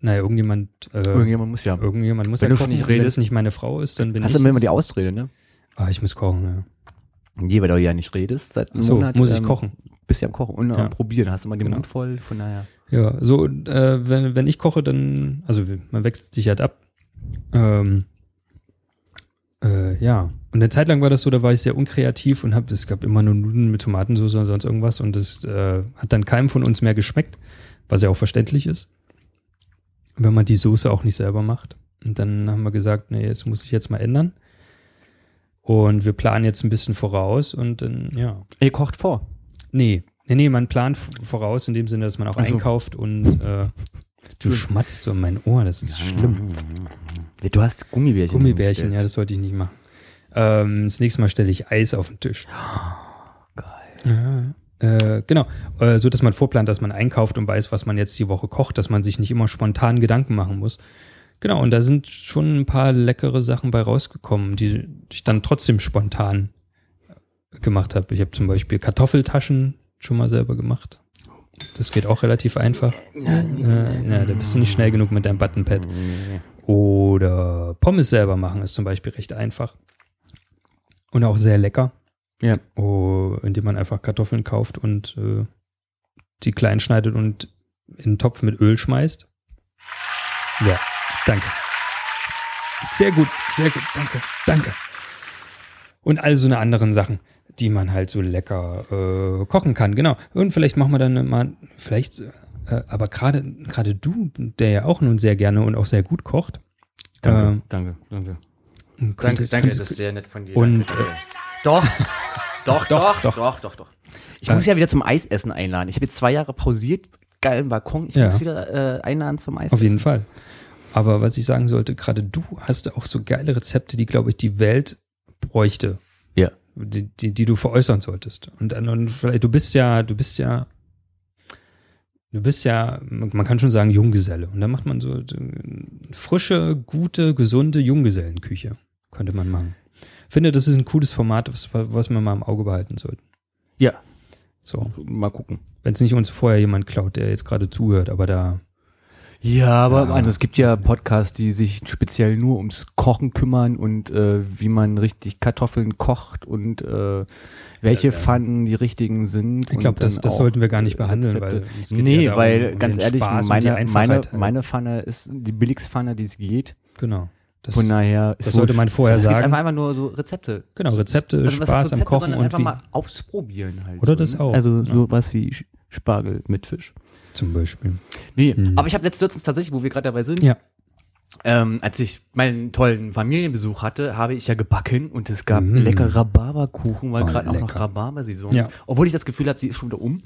Naja, irgendjemand, äh, Irgendjemand muss ja. irgendjemand muss Wenn ja du kochen. nicht Wenn es redest. nicht meine Frau ist, dann bin Hast ich du immer die Ausrede, ne? Ah, ich muss kochen, ja. Je, weil du ja nicht redest seit einem So, Monat. muss ich ähm, kochen. Bist ja am Kochen und Ja. am Probieren. Hast immer den Genau. Mund voll, von daher. Ja, so, äh, wenn, wenn ich koche, dann, also man wechselt sich halt ab. Ähm, äh, ja. Und eine Zeit lang war das so, da war ich sehr unkreativ und hab, es gab immer nur Nudeln mit Tomatensauce und sonst irgendwas und das äh, hat dann keinem von uns mehr geschmeckt, was ja auch verständlich ist, wenn man die Soße auch nicht selber macht. Und dann haben wir gesagt, nee, jetzt muss ich jetzt mal ändern. Und wir planen jetzt ein bisschen voraus und dann, ja. Ihr kocht vor. Nee, nee, nee, man plant voraus in dem Sinne, dass man auch Ach so. einkauft und äh, du schmatzt so in mein Ohr, das ist schlimm. Du hast Gummibärchen. Gummibärchen, ja, das sollte ich nicht machen. Ähm, das nächste Mal stelle ich Eis auf den Tisch. Geil. Ja, äh, genau, äh, so dass man vorplant, dass man einkauft und weiß, was man jetzt die Woche kocht, dass man sich nicht immer spontan Gedanken machen muss. Genau, und da sind schon ein paar leckere Sachen bei rausgekommen, die ich dann trotzdem spontan gemacht habe. Ich habe zum Beispiel Kartoffeltaschen schon mal selber gemacht. Das geht auch relativ einfach. Äh, ja, da bist du nicht schnell genug mit deinem Buttonpad. Oder Pommes selber machen ist zum Beispiel recht einfach. Und auch sehr lecker. Ja. Oh, indem man einfach Kartoffeln kauft und äh, die klein schneidet und in einen Topf mit Öl schmeißt. Ja, danke. Sehr gut, sehr gut, danke, danke. Und all so eine anderen Sachen, die man halt so lecker äh, kochen kann, genau. Und vielleicht machen wir dann mal, vielleicht, äh, aber gerade gerade du, der ja auch nun sehr gerne und auch sehr gut kocht, Danke, ähm, danke, danke. könntest- Danke, danke, das ist sehr nett von dir. Und, danke. doch, doch, doch, doch. doch, doch, doch. Ich Äh, muss ja wieder zum Eisessen einladen. Ich habe jetzt zwei Jahre pausiert, geilen Balkon. Ich Ja. muss wieder äh, einladen zum Eisessen. Auf jeden Fall. Aber was ich sagen sollte, gerade du hast auch so geile Rezepte, die, glaube ich, die Welt bräuchte, Ja. Die, die, die du veräußern solltest. Und, dann- und vielleicht, du bist ja, du bist ja, du bist ja, man kann schon sagen, Junggeselle. Und da macht man so äh, frische, gute, gesunde Junggesellenküche. Könnte man machen. Ich finde, das ist ein cooles Format, was, was wir mal im Auge behalten sollten. Ja. So. Mal gucken. Wenn es nicht uns vorher jemand klaut, der jetzt gerade zuhört, aber da. Ja, aber Ja. also es gibt ja Podcasts, die sich speziell nur ums Kochen kümmern und äh, wie man richtig Kartoffeln kocht und äh, welche Pfannen die richtigen sind. Ich glaube, das, das sollten wir gar nicht behandeln, Rezepte. weil Nee, ja darum, weil um ganz ehrlich, Spaß meine, meine, halt. meine Pfanne ist die billigste Pfanne, die es geht. Genau. Das, Von daher ist das sollte man vorher es gibt sagen. Einfach, einfach nur so Rezepte. genau, Rezepte, Also heißt Spaß am Rezepte, Kochen sondern und einfach wie. mal ausprobieren halt. Oder so, das ne? auch, Also ja. sowas wie Spargel mit Fisch. Zum Beispiel. Nee, Mhm. aber ich habe letztens tatsächlich, wo wir gerade dabei sind, Ja. ähm, als ich meinen tollen Familienbesuch hatte, habe ich ja gebacken und es gab Mm. lecker Rhabarberkuchen, weil Oh, gerade auch noch. Rhabarbersaison Ja. ist. Obwohl ich das Gefühl habe, sie ist schon wieder um.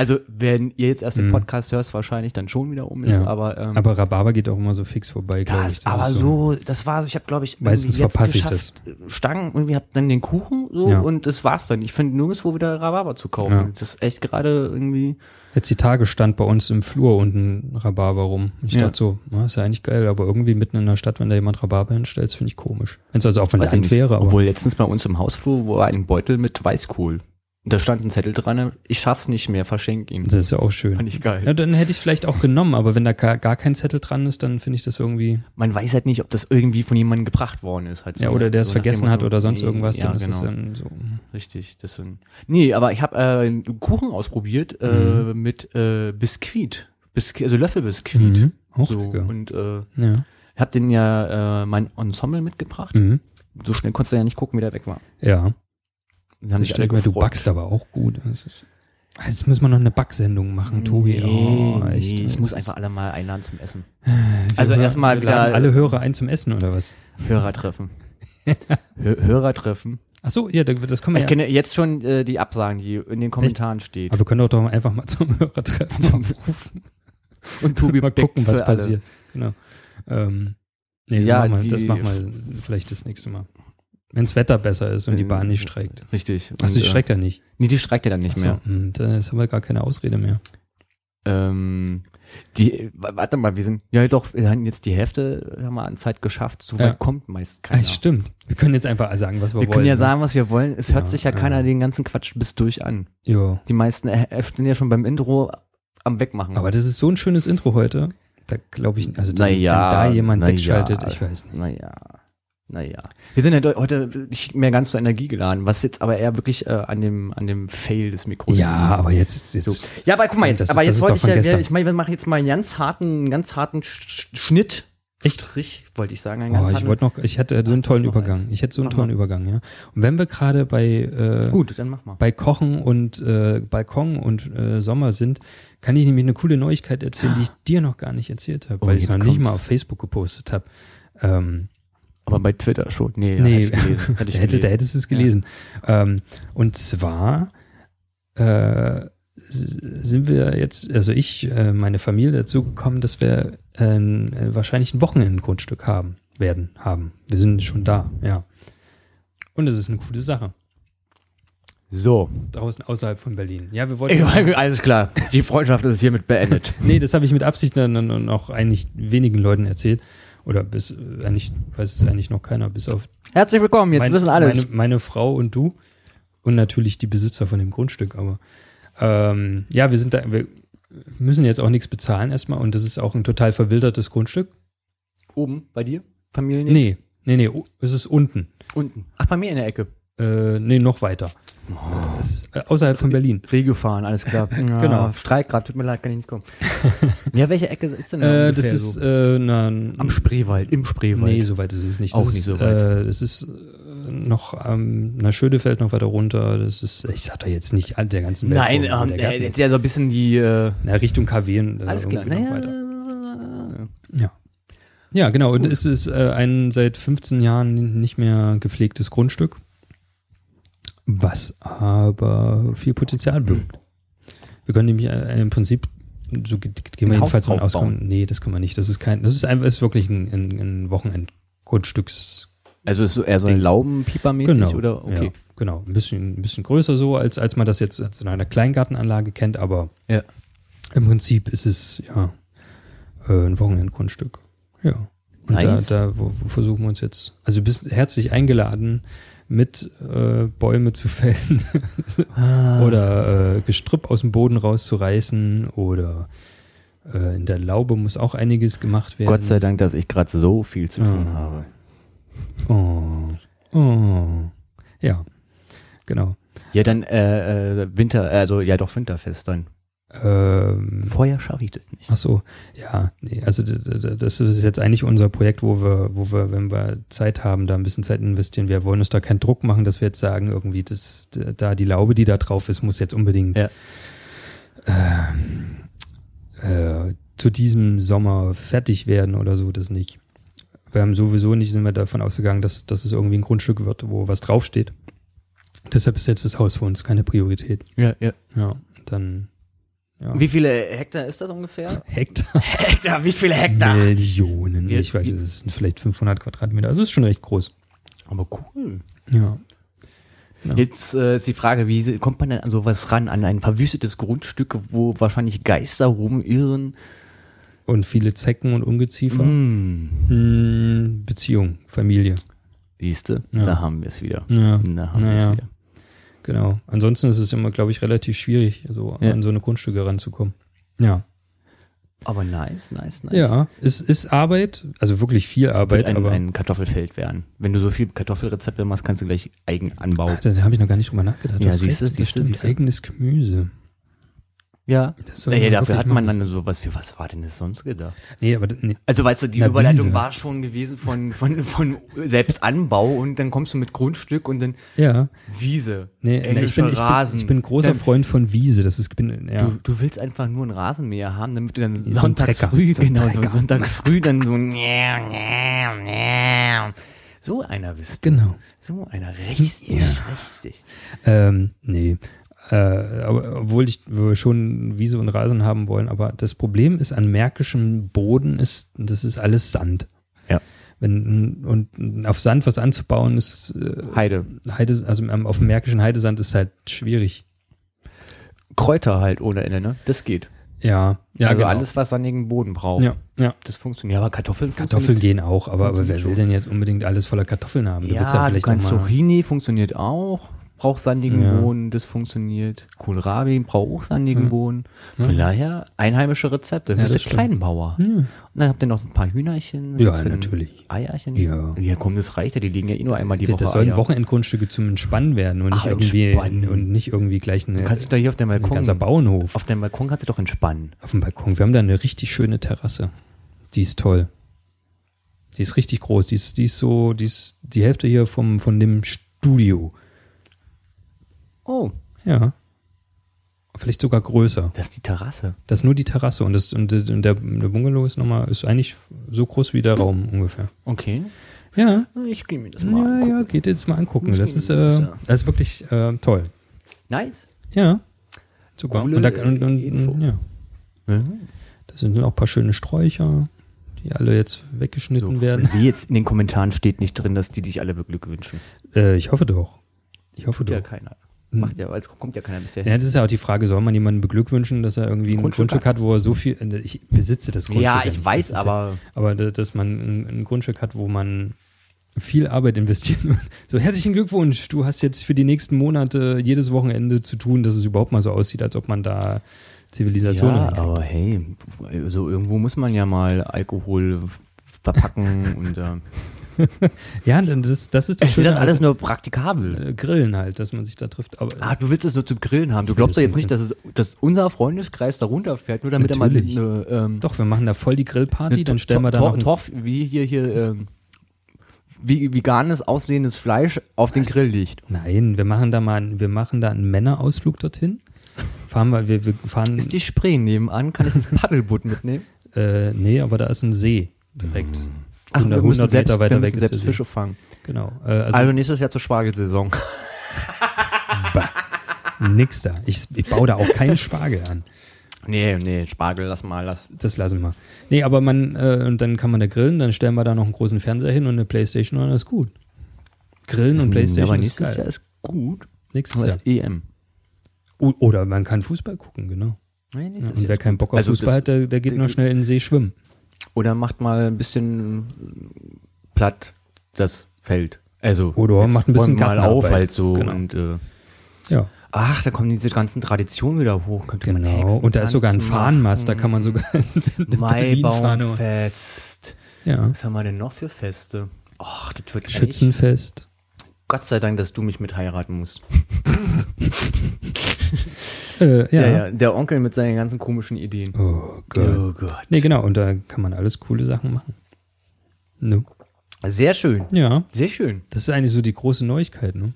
Also, wenn ihr jetzt erst den Mm. Podcast hörst, wahrscheinlich dann schon wieder um ist, Ja. aber, ähm, Aber Rhabarber geht auch immer so fix vorbei, glaube ich. das, aber ist so, das war so, ich habe glaube ich Meistens verpasse ich geschafft, Stangen, irgendwie hab dann den Kuchen so Ja. und das war's dann. Ich finde nirgendwo wieder Rhabarber zu kaufen. Ja. Das ist echt gerade irgendwie, Jetzt die Tage stand bei uns im Flur unten Rhabarber rum. Ich dachte so, na, ist ja eigentlich geil, aber irgendwie mitten in der Stadt, wenn da jemand Rhabarber hinstellt, finde ich komisch. Wenn es also auch von der Hand nicht. wäre, Obwohl letztens bei uns im Hausflur war ein Beutel mit Weißkohl. Und da stand ein Zettel dran, ich schaff's nicht mehr, verschenk ihn. das ist ja auch schön. Fand ich geil. Ja, dann hätte ich vielleicht auch genommen, aber wenn da gar, gar kein Zettel dran ist, dann finde ich das irgendwie. Man weiß halt nicht, ob das irgendwie von jemandem gebracht worden ist. Halt so, Ja, oder der es so dem vergessen hat oder sonst nee, irgendwas, dann ja, ist es genau. dann so. Richtig, das sind. Nee, aber ich habe äh, einen Kuchen ausprobiert äh, Mhm. mit äh, Biskuit. Biskuit, also Löffelbiskuit. Mhm. Auch So, lecker. und äh, Ja. hab den ja äh, mein Ensemble mitgebracht. Mhm. So schnell konntest du ja nicht gucken, wie der weg war. Ja. Dann haben sich alle mir, du gefreut. backst aber auch gut. Jetzt müssen wir noch eine Backsendung machen, Tobi. Nee, oh, echt. nee, ich muss einfach alle mal einladen zum Essen. Wir Also erstmal wir wieder- alle Hörer ein zum Essen oder was? Hörertreffen. Hö- Hörertreffen. Ach so, ja, das können wir Ich ja. kenne jetzt schon äh, die Absagen, die in den Kommentaren steht. Aber wir können doch doch einfach mal zum Hörertreffen aufrufen. Und Tobi mal gucken, was alle. passiert. Genau. Ähm, nee, das, Ja, machen wir, das machen wir vielleicht das nächste Mal. Wenns Wetter besser ist und die Bahn nicht streikt. Richtig. Und, äh, streikt ja nicht. Nee, die streikt ja dann nicht Ach mehr. So, hm, da haben wir gar keine Ausrede mehr. Ähm, die, warte mal, wir sind, ja doch, wir haben jetzt die Hälfte haben wir an Zeit geschafft. So Ja. weit kommt meist keiner. stimmt. Wir können jetzt einfach sagen, was wir, wir wollen. können ja ne? sagen, was wir wollen. Es hört Ja, sich ja keiner ja. den ganzen Quatsch bis durch an. Jo. Die meisten äh, äh, stehen ja schon beim Intro am Wegmachen. Aber das ist so ein schönes Intro heute. Da glaube ich, also da, Naja, wenn da jemand wegschaltet, ja. ich weiß nicht. Naja, naja. Wir sind ja heute nicht mehr ganz so energiegeladen, was jetzt aber eher wirklich äh, an dem an dem Fail des Mikros Ja, aber jetzt, jetzt So. Ja, aber guck mal jetzt, Das ist- aber das jetzt ist wollte ich ja, gestern. ich meine, wir machen jetzt mal einen ganz harten, ganz harten Sch Schnitt. Echt? Strich, wollte ich sagen. Einen ganz Oh, ich wollte noch, ich hätte so einen tollen Übergang. eins. Ich hätte so einen Mach tollen mal. Übergang, ja. Und wenn wir gerade bei, äh, Gut, dann mach mal. bei Kochen und äh, Balkon und äh, Sommer sind, kann ich nämlich eine coole Neuigkeit erzählen, die ich dir noch gar nicht erzählt habe, Oh, weil ich es noch nicht kommt's. mal auf Facebook gepostet habe. Ähm, Aber bei Twitter schon. Nee, ja, nee, hätte ich gelesen. Ich da, hättest du es gelesen. Ähm, und zwar äh, sind wir jetzt, also ich, äh, meine Familie dazu gekommen, dass wir ein, äh, wahrscheinlich ein Wochenendgrundstück haben werden, haben. Wir sind schon da, ja. Und es ist eine coole Sache. So. Draußen außerhalb von Berlin. Ja, wir Ich wollten. meine, Alles klar. Die Freundschaft ist hiermit beendet. nee, das habe ich mit Absicht dann, dann auch eigentlich wenigen Leuten erzählt. Oder bis äh, eigentlich, weiß es eigentlich noch keiner, bis auf Herzlich willkommen, jetzt mein, wissen alle. Meine, meine Frau und du und natürlich die Besitzer von dem Grundstück. Aber ähm, ja, wir sind da, wir müssen jetzt auch nichts bezahlen erstmal und das ist auch ein total verwildertes Grundstück. Oben bei dir? Familien? Nee, nee, nee, es ist unten. Unten. Ach, bei mir in der Ecke. Äh, nee, noch weiter. Das ist, äh, außerhalb von Berlin. Regio fahren, alles klar. Ja, Genau. Streik gerade, tut mir leid, kann ich nicht kommen. ja, welche Ecke ist denn da Äh, das ist so? äh, na, Am Spreewald, im Spreewald. Nee, so weit ist es nicht. Auch das nicht ist, so weit. Äh, das ist äh, noch am na Schödefeld noch weiter runter. Das ist, ich sag da jetzt nicht all der ganzen Welt. Nein, ähm, der äh, jetzt ja so ein bisschen die. Äh, Na, Richtung KW. äh, alles klar. Naja, weiter. Ja. Ja, genau. Und es ist äh, ein seit 15 Jahren nicht mehr gepflegtes Grundstück, was aber viel Potenzial birgt. Wir können nämlich äh, im Prinzip, so ge- gehen wir jedenfalls davon aus, nee, das können wir nicht. Das ist kein, das ist einfach, ist wirklich ein, ein, ein Wochenendgrundstücks. also ist so eher so ein. Laubenpieper-mäßig Genau. oder? Okay. Ja, genau. Ein bisschen, ein bisschen größer so, als, als man das jetzt in einer Kleingartenanlage kennt, aber Ja. im Prinzip ist es ja äh, ein Wochenendgrundstück. Ja. Und Nice. da, da wo, wo versuchen wir uns jetzt, also du bist herzlich eingeladen, mit äh, Bäume zu fällen Ah. oder äh, Gestrüpp aus dem Boden rauszureißen oder äh, in der Laube muss auch einiges gemacht werden. Gott sei Dank, dass ich gerade so viel zu tun Ah. habe. Oh. Oh. Ja, genau. Ja, dann äh, äh, Winter, also ja doch Winterfest dann. Ähm, Vorher schaffe ich das nicht. Ach so, ja, nee, also das ist jetzt eigentlich unser Projekt, wo wir, wo wir, wenn wir Zeit haben, da ein bisschen Zeit investieren. Wir wollen uns da keinen Druck machen, dass wir jetzt sagen, irgendwie, das, d- da die Laube, die da drauf ist, muss jetzt unbedingt Ja. ähm, äh, zu diesem Sommer fertig werden oder so, das nicht. Wir haben sowieso nicht, sind wir davon ausgegangen, dass, dass es irgendwie ein Grundstück wird, wo was draufsteht. Deshalb ist jetzt das Haus für uns keine Priorität. Ja, ja. Ja, dann ja. Wie viele Hektar ist das ungefähr? Hektar? Hektar, wie viele Millionen. Wir- ich weiß, das sind vielleicht 500 Quadratmeter. Also es ist schon recht groß. Aber cool. Ja. Ja. Jetzt äh, ist die Frage, wie kommt man denn an sowas ran? An ein verwüstetes Grundstück, wo wahrscheinlich Geister rumirren? Und viele Zecken und Ungeziefer. Hm. Hm, Beziehung, Familie. Siehste, Ja. da haben wir es wieder. Ja. Da haben wir es wieder. Genau. Ansonsten ist es immer, glaube ich, relativ schwierig, so Ja. an so eine Grundstücke ranzukommen. Ja. Aber nice, nice, nice. Ja, es ist Arbeit, also wirklich viel Arbeit, Wird ein, aber ein Kartoffelfeld werden. Wenn du so viel Kartoffelrezepte machst, kannst du gleich eigen anbauen. Ah, da habe ich noch gar nicht drüber nachgedacht. Du Ja, siehste, recht, das siehste, stimmt. siehste. Eigenes Gemüse. Ja. Man dafür hat man machen. dann sowas. Für was war denn das sonst gedacht? Nee, aber nee. Also weißt du, die Na, Überleitung Wiese. war schon gewesen von, von, von Selbstanbau und dann kommst du mit Grundstück und dann Ja. Wiese, Nee, nee, ich, bin, ich, bin, Rasen. ich bin ein großer Dann- Freund von Wiese. Das ist, bin, ja. Du, du willst einfach nur einen Rasenmäher haben, damit du dann ein sonntags Trecker. früh, So ein genau, so sonntags früh dann so so einer bist du. genau. So einer richtig, Ja. richtig. Ähm, nee. Äh, obwohl ich wir schon Wiese und Rasen haben wollen, aber das Problem ist an märkischem Boden ist, das ist alles Sand. Ja. Wenn, und auf Sand was anzubauen ist äh, Heide. Heide, also ähm, auf dem märkischen Heidesand ist halt schwierig. Kräuter halt ohne Ende, ne? Das geht. Ja, ja, also genau. alles, was sandigen Boden braucht. Ja, ja. Das funktioniert. Ja, aber Kartoffeln Kartoffeln gehen auch, aber, aber wer will schon. denn jetzt unbedingt alles voller Kartoffeln haben? Du Ja, willst ja vielleicht du kannst Zucchini funktioniert auch. Braucht sandigen Ja. Boden, das funktioniert. Kohlrabi braucht auch sandigen Ja. Boden. Von daher einheimische Rezepte. Du Ja, das ja stimmt. Kleinbauer. Ja. Und dann habt ihr noch so ein paar Hühnerchen. Ja, natürlich. Eierchen. Ja. Ja, komm, das reicht ja. Die liegen ja eh nur einmal die Woche. das sollen Eier. Wochenendgrundstücke zum Entspannen werden und nicht Ah, irgendwie entspannen. und nicht irgendwie gleich eine, Du kannst dich da hier auf dem ein Balkon. ganzer Bauernhof Auf dem Balkon kannst du doch entspannen. auf dem Balkon. Wir haben da eine richtig schöne Terrasse. Die ist toll. Die ist richtig groß. Die ist, die ist so, die ist die Hälfte hier vom, von dem Studio. Oh, Ja. Vielleicht sogar größer. das ist die Terrasse. Das ist nur die Terrasse und, das, und der, der Bungalow ist nochmal, ist eigentlich so groß wie der Raum ungefähr. Okay. Ja. Ich gehe mir das mal Ja, angucken. ja, geht jetzt mal angucken. Das ist, das, äh, ja. das ist wirklich äh, toll. Nice. Ja. Super. Coole und, da, und, und, ja. Mhm. Da sind auch ein paar schöne Sträucher, die alle jetzt weggeschnitten werden. Und wie jetzt in den Kommentaren steht nicht drin, dass die dich alle beglückwünschen. Äh, ich hoffe doch. Ich hoffe Tut ja doch. keiner. Hm. Macht ja, als kommt ja keiner bisher. Ja, das ist ja auch die Frage, soll man jemanden beglückwünschen, dass er irgendwie ein Grundstück Grundstück, hat, wo er so viel, äh, ich besitze das Grundstück. Ja, ich weiß, Das ist aber Ja, aber da- dass man ein, Grundstück hat, wo man viel Arbeit investiert. So, herzlichen Glückwunsch, du hast jetzt für die nächsten Monate jedes Wochenende zu tun, dass es überhaupt mal so aussieht, als ob man da Zivilisation ja, aber hey, so irgendwo muss man ja mal Alkohol verpacken und äh, Ja, das, das ist das ich sehe das alles nur praktikabel. äh, Grillen halt, dass man sich da trifft. Aber Ah, du willst es nur zum Grillen haben. Du glaubst doch das jetzt nicht, dass, es, dass unser Freundeskreis da runterfährt, nur damit Natürlich. er mal eine, ähm, doch, wir machen da voll die Grillparty, dann stellen wir da Tor- Torf, wie hier, hier, ähm, wie veganes aussehendes Fleisch auf den Grill liegt. Nein, wir machen da mal, einen- wir machen da einen Männerausflug dorthin. Fahren wir, wir, wir fahren, Ist die Spree nebenan? Kann ich das Paddelboot mitnehmen? äh, nee, aber da ist ein See direkt. Ach, 100, wir müssen 100 selbst, Meter weiter weg ist selbst. Fische fangen. Genau. Äh, also, Also, nächstes Jahr zur Spargelsaison. nix da. Ich, ich baue da auch keinen Spargel an. Nee, nee, Spargel, lass mal, lass. Das lassen wir. Nee, aber man, äh, und dann kann man da grillen, dann stellen wir da noch einen großen Fernseher hin und eine Playstation und das ist gut. Grillen und Playstation ja, aber ist nächstes geil. Jahr ist gut. nächstes Jahr. ist EM. O- Oder man kann Fußball gucken, genau. Nee, Ja, und wer keinen Bock auf Also Fußball das- hat, der, der geht der- noch schnell in den See schwimmen. Oder macht mal ein bisschen platt das Feld. Also Oder macht ein bisschen mal auf halt so Genau. und äh, Ja, ach, da kommen diese ganzen Traditionen wieder hoch. Genau. Und da ist sogar ein Fahnenmast, da kann man sogar eine Maibaumfest. Ja. Was haben wir denn noch für Feste? Ach, das wird Schützenfest. Gott sei Dank, dass du mich mit heiraten musst. Äh, ja. Ja, ja, der Onkel mit seinen ganzen komischen Ideen. Oh Gott. Oh Gott. Nee, genau. Und da kann man alles coole Sachen machen. No. Sehr schön. Ja, Sehr schön. das ist eigentlich so die große Neuigkeit, ne?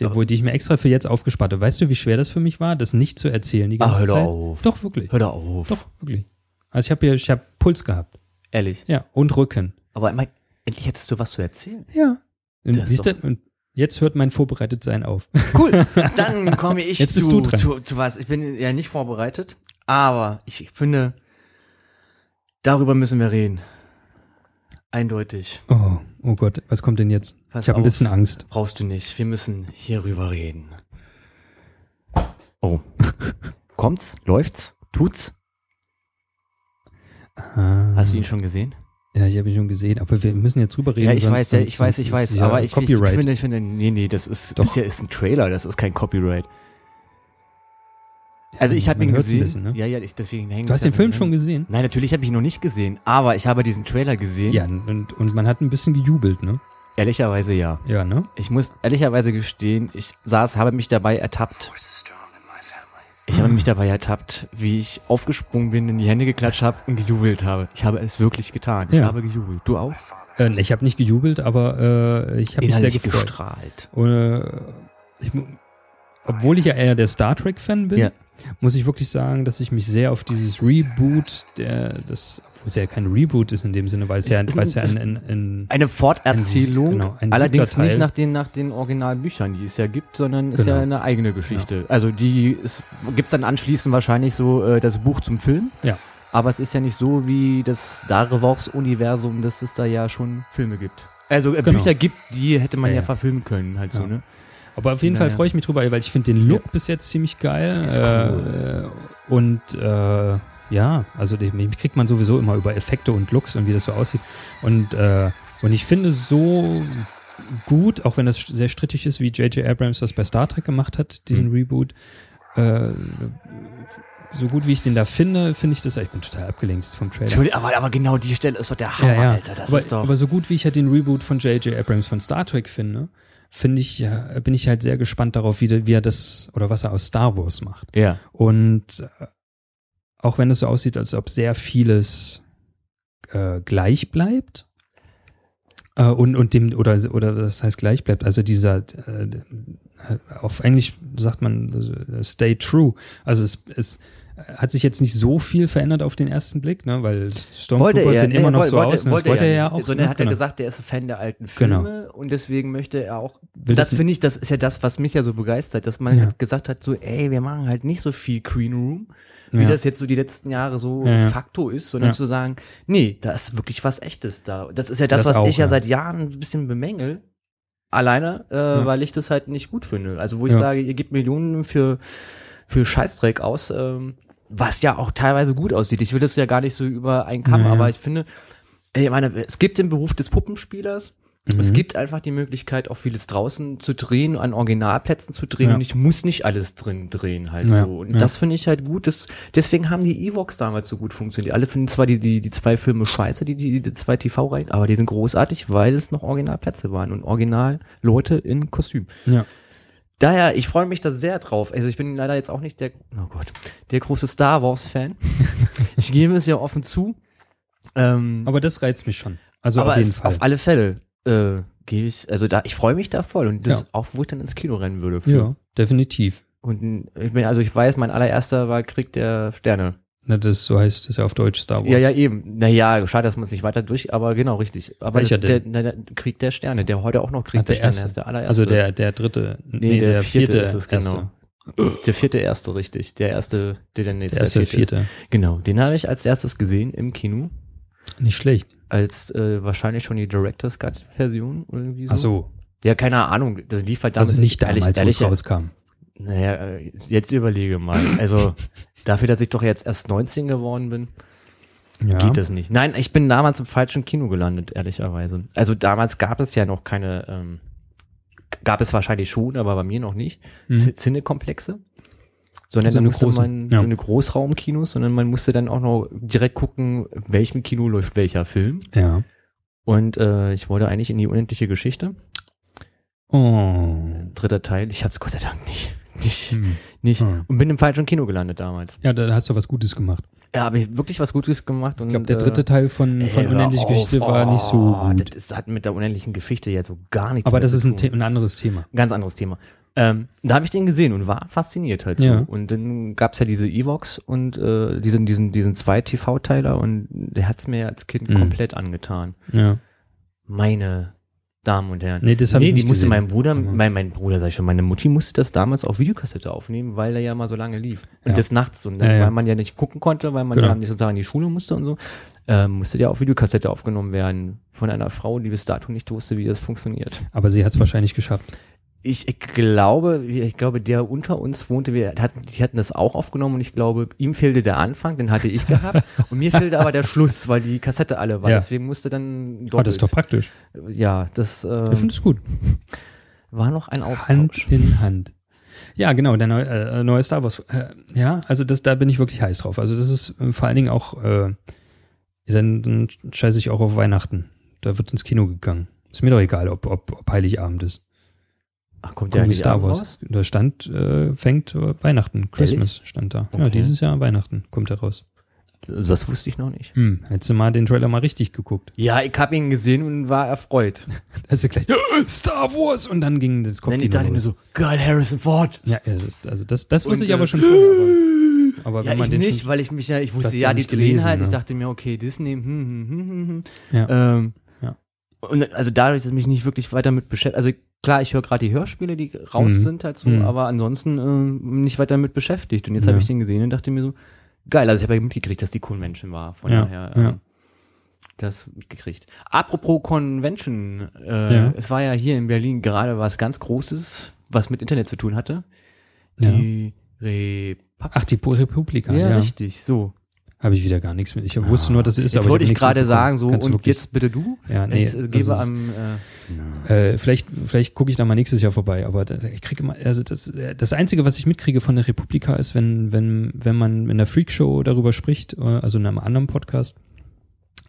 Die, wo, die ich mir extra für jetzt aufgespart habe. Weißt du, wie schwer das für mich war, das nicht zu erzählen die Ah, ganze hör doch Zeit? auf. Doch, wirklich. Hör doch auf. Doch, wirklich. Also ich habe ja, ich habe Puls gehabt. Ehrlich. Ja, und Rücken. Aber mein, endlich hättest du was zu erzählen. Ja. Und, siehst du, und jetzt hört mein Vorbereitetsein auf. Cool. Dann komme ich Jetzt zu, bist du dran. Zu, zu was. Ich bin ja nicht vorbereitet, aber ich finde, darüber müssen wir reden. Eindeutig. Oh, oh Gott, was kommt denn jetzt? Pass ich habe ein bisschen Angst. Brauchst du nicht. Wir müssen hierüber reden. Oh. Kommt's? Läuft's? Tut's? Ah, Hast du ihn schon gesehen? Ja, ich habe ihn schon gesehen, aber wir müssen jetzt drüber reden. Ja, ich sonst- weiß, ja, sonst- ich weiß, ich weiß, ist ja aber ich, ich finde, ich finde, nee, nee, das ist, Doch. das hier ist ein Trailer, das ist kein Copyright. Also ich habe ihn gesehen. Ein bisschen, ne? Ja, ja, ich, deswegen hängt Du hast den Film schon gesehen? Nein, natürlich habe ich ihn noch nicht gesehen, aber ich habe diesen Trailer gesehen. Ja, und, und man hat ein bisschen gejubelt, ne? Ehrlicherweise ja. Ja, ne? Ich muss ehrlicherweise gestehen, ich saß, habe mich dabei ertappt. Ich habe mich dabei ertappt, wie ich aufgesprungen bin, in die Hände geklatscht habe und gejubelt habe. Ich habe es wirklich getan. Ich Ja. habe gejubelt. Du auch? Äh, ich habe nicht gejubelt, aber äh, ich habe mich sehr gefreut. gestrahlt. Und, äh, ich, obwohl ich ja eher der Star Trek-Fan bin, Ja. Muss ich wirklich sagen, dass ich mich sehr auf dieses Reboot, der, das, obwohl es ja kein Reboot ist in dem Sinne, weil es, ja, weil es ja ein- ein, ein, ein Eine Forterzählung, genau, ein allerdings nicht nach den, nach den Originalbüchern, die es ja gibt, sondern ist Genau. ja eine eigene Geschichte. Also die gibt es dann anschließend wahrscheinlich so äh, das Buch zum Film. Ja. Aber es ist ja nicht so wie das Star Wars-Universum, dass es da ja schon Filme gibt. Also äh, Genau. Bücher gibt, die hätte man ja, Ja, ja. verfilmen können, halt so, Ja. ne? Aber auf jeden Fall Naja. freue ich mich drüber, weil ich finde den Look bis jetzt ziemlich geil. Ist äh, und äh, ja, also mich kriegt man sowieso immer über Effekte und Looks und wie das so aussieht. Und, äh, und ich finde so gut, auch wenn das sehr strittig ist, wie J.J. Abrams das bei Star Trek gemacht hat, diesen Mhm. Reboot. Äh, so gut wie ich den da finde, finde ich das, ich bin total abgelenkt jetzt vom Trailer. Entschuldigung, aber, aber genau die Stelle ist doch der Hammer, Ja, ja. Alter. Das aber, ist doch. aber so gut wie ich halt den Reboot von J.J. Abrams von Star Trek finde, finde ich, ja, bin ich halt sehr gespannt darauf, wie, wie er das oder was er aus Star Wars macht. ja. Und äh, auch wenn es so aussieht, als ob sehr vieles äh, gleich bleibt. Äh, und, und dem, oder, oder das heißt gleich bleibt, also dieser, äh, auf Englisch sagt man äh, stay true. Also es, es hat sich jetzt nicht so viel verändert auf den ersten Blick, ne, weil Stormtroopers sehen immer noch wollte, so wollte, aus. und das wollte, er ja, auch. Sondern ne? hat er Genau. gesagt, der ist Fan der alten Genau. Filme und deswegen möchte er auch. Will das finde ich, das ist ja das, was mich ja so begeistert, dass man Ja. halt gesagt hat, so, ey, wir machen halt nicht so viel Green Room, wie Ja. das jetzt so die letzten Jahre so Ja, ja. facto ist, sondern Ja. zu sagen, nee, da ist wirklich was Echtes da. Das ist ja das, Das was auch, ich ja, ja. seit Jahren ein bisschen bemängel. Alleine, äh, weil ich das halt nicht gut finde. Also wo ich Ja. sage, ihr gebt Millionen für, für Scheißdreck aus, ähm, was ja auch teilweise gut aussieht. Ich will das ja gar nicht so über einen Kamm, Naja. aber ich finde, ich meine, es gibt den Beruf des Puppenspielers. Mhm. Es gibt einfach die Möglichkeit, auch vieles draußen zu drehen, an Originalplätzen zu drehen Ja. und ich muss nicht alles drin drehen halt Ja, so. Und ja. das finde ich halt gut. Das, deswegen haben die Evox damals so gut funktioniert. Alle finden zwar die, die, die zwei Filme scheiße, die, die, die zwei TV-Reihen, aber die sind großartig, weil es noch Originalplätze waren und original Leute in Kostüm. Ja. Daher, ich freue mich da sehr drauf. Also ich bin leider jetzt auch nicht der, oh Gott, der große Star Wars-Fan. ich gebe es ja offen zu. Ähm, Aber das reizt mich schon. Also auf jeden es, Fall. auf alle Fälle äh, gehe ich, also da, ich freue mich da voll und das Ja. auch, wo ich dann ins Kino rennen würde. Für. ja, definitiv. Und ich bin, also ich weiß, mein allererster war Krieg der Sterne. Na, das so heißt das ja auf Deutsch Star Wars. Ja, ja, eben. Naja, schade, dass man es nicht weiter durch, aber genau, richtig. Aber Welcher das, der, der, der Krieg der Sterne, der heute auch noch Krieg Ah, der, der Sterne erste. ist, der allererste. Also der, der dritte, nee, der, vierte, ist es, erste. genau. Der vierte erste, richtig. Der erste, der der nächste Der erste, vierte vierte. Genau, den habe ich als erstes gesehen im Kino. Nicht schlecht. Als äh, wahrscheinlich schon die Director's Cut Version irgendwie so. Ach so. Ja, keine Ahnung. Das lief halt damals Also nicht ehrlich- damals, wo ehrlich- es rauskam. Naja, jetzt überlege mal. Also dafür, dass ich doch jetzt erst 19 geworden bin. Ja. geht das nicht. Nein, ich bin damals im falschen Kino gelandet, ehrlicherweise. Also damals gab es ja noch keine, ähm, gab es wahrscheinlich schon, aber bei mir noch nicht, Mhm. Cinekomplexe. Sondern So dann musste großen, man ja. so eine Großraumkinos, sondern man musste dann auch noch direkt gucken, welchem Kino läuft welcher Film. Ja. Und äh, ich wollte eigentlich in die unendliche Geschichte. Oh. Dritter Teil. Ich habe es Gott sei Dank nicht. Nicht. Hm. nicht. Hm. Und bin im falschen Kino gelandet damals. Ja, da hast du was Gutes gemacht. Ja, habe ich wirklich was Gutes gemacht. Ich glaube, der dritte Teil von, von Hör Unendliche auf. Geschichte war nicht so Oh, gut. Das, hat mit der unendlichen Geschichte ja so gar nichts Aber das ist ein, ein anderes Thema. Ganz anderes Thema. Ähm, da habe ich den gesehen und war fasziniert halt so. Ja. Und dann gab's ja diese Evox und äh, diesen, diesen, diesen zwei TV-Teiler und der hat's mir als Kind Mhm. komplett angetan. Ja. Meine Damen und Herren. Nee, das habe nee, ich die nicht musste gesehen. mein Bruder, mein, mein Bruder, sag ich schon, meine Mutti musste das damals auf Videokassette aufnehmen, weil er ja mal so lange lief. Und Ja. des Nachts. Und dann, Ja, ja. weil man ja nicht gucken konnte, weil man Genau. ja am nächsten Tag in die Schule musste und so, ähm, musste der auf Videokassette aufgenommen werden von einer Frau, die bis dato nicht wusste, wie das funktioniert. Aber sie hat es wahrscheinlich geschafft. Ich, ich glaube, ich glaube, der unter uns wohnte, wir hatten, die hatten das auch aufgenommen und ich glaube, ihm fehlte der Anfang, den hatte ich gehabt und mir fehlte aber der Schluss, weil die Kassette alle war. Ja. Deswegen musste dann doppelt. Oh, das ist doch praktisch. ja, das äh, Ich finde es gut. war noch ein Hand Austausch. in Hand. Ja, genau, der neue, äh, neue Star Wars. Äh, ja, also das, da bin ich wirklich heiß drauf. Also das ist äh, vor allen Dingen auch, äh, dann, dann scheiße ich auch auf Weihnachten. Da wird ins Kino gegangen. Ist mir doch egal, ob, ob, ob Heiligabend ist. Ach, kommt der eigentlich Star Wars. raus? Da stand, äh, fängt äh, Weihnachten, Christmas stand da. Ja, Okay. dieses Jahr Weihnachten kommt er raus. Das wusste ich noch nicht. Hm, hättest du mal den Trailer mal richtig geguckt. Ja, ich habe ihn gesehen und war erfreut. Da ist er gleich, Star Wars! Und dann ging das Denn Kopfkino ich dachte mir so, geil, Harrison Ford. Ja, ja, das ist, also das, das wusste Und, ich aber äh, schon vorher. Aber, aber Ja, wenn man ich den nicht, schon, weil ich mich ja, ich wusste ja, die drehen halt. Ich ne? dachte mir, okay, Disney, hm, hm, hm, hm, hm. Ja. Ähm, Ja. Und also dadurch, dass ich mich nicht wirklich weiter mit beschäftigt, also klar, ich höre gerade die Hörspiele, die raus Mhm. sind halt so, Mhm. aber ansonsten ähm, nicht weiter mit beschäftigt. Und jetzt Ja. habe ich den gesehen und dachte mir so, geil, also ich habe ja mitgekriegt, dass die Convention war. Von Ja, daher, ja. ähm, das mitgekriegt. Apropos Convention, äh, Ja. es war ja hier in Berlin gerade was ganz Großes, was mit Internet zu tun hatte. Ja. Die Repak Ach, die Republika, ja, ja. richtig, so. Habe ich wieder gar nichts mit. Ich wusste nur, dass es ist, Jetzt aber wollte ich nichts gerade sagen, so, Kannst du und wirklich- jetzt bitte du. Ja, nee, ich äh, gebe ist- am, äh, Äh, vielleicht vielleicht gucke ich da mal nächstes Jahr vorbei, aber da, ich kriege immer, also das, äh, das Einzige, was ich mitkriege von der Republika ist, wenn, wenn, wenn man in der Freakshow darüber spricht, äh, also in einem anderen Podcast,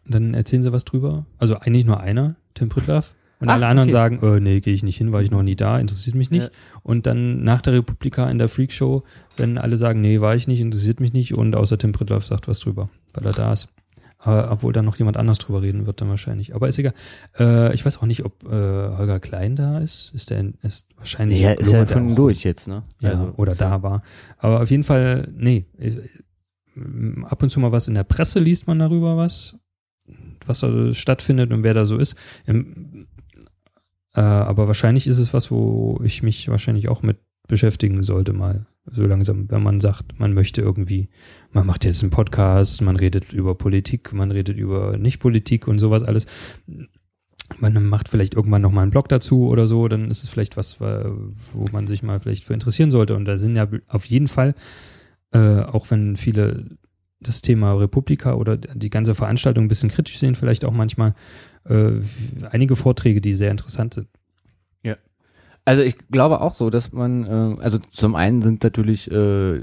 dann erzählen sie was drüber. Also eigentlich nur einer, Tim Pritlove. Und Ach, alle anderen okay. sagen, äh, nee, gehe ich nicht hin, war ich noch nie da, interessiert mich nicht. Ja. Und dann nach der Republika in der Freakshow, wenn alle sagen, nee, war ich nicht, interessiert mich nicht und außer Tim Pritlove sagt was drüber, weil er da ist. Aber, obwohl dann noch jemand anders drüber reden wird dann wahrscheinlich. Aber ist egal. Äh, ich weiß auch nicht, ob äh, Holger Klein da ist. Ist der ist wahrscheinlich ja, ist ja schon auch- durch jetzt, ne? Ja, Also, oder ja- da war. Aber auf jeden Fall, nee. Äh, äh, Ab und zu mal was in der Presse liest man darüber was, was da stattfindet und wer da so ist. Im, äh, aber wahrscheinlich ist es was, wo ich mich wahrscheinlich auch mit beschäftigen sollte mal so langsam, wenn man sagt, man möchte irgendwie, man macht jetzt einen Podcast, man redet über Politik, man redet über Nicht-Politik und sowas alles. Man macht vielleicht irgendwann noch mal einen Blog dazu oder so, dann ist es vielleicht was, wa- wo man sich mal vielleicht für interessieren sollte. Und da sind ja auf jeden Fall, äh, auch wenn viele das Thema Republika oder die ganze Veranstaltung ein bisschen kritisch sehen, vielleicht auch manchmal äh, einige Vorträge, die sehr interessant sind. Also ich glaube auch so, dass man, äh, also zum einen sind natürlich, äh,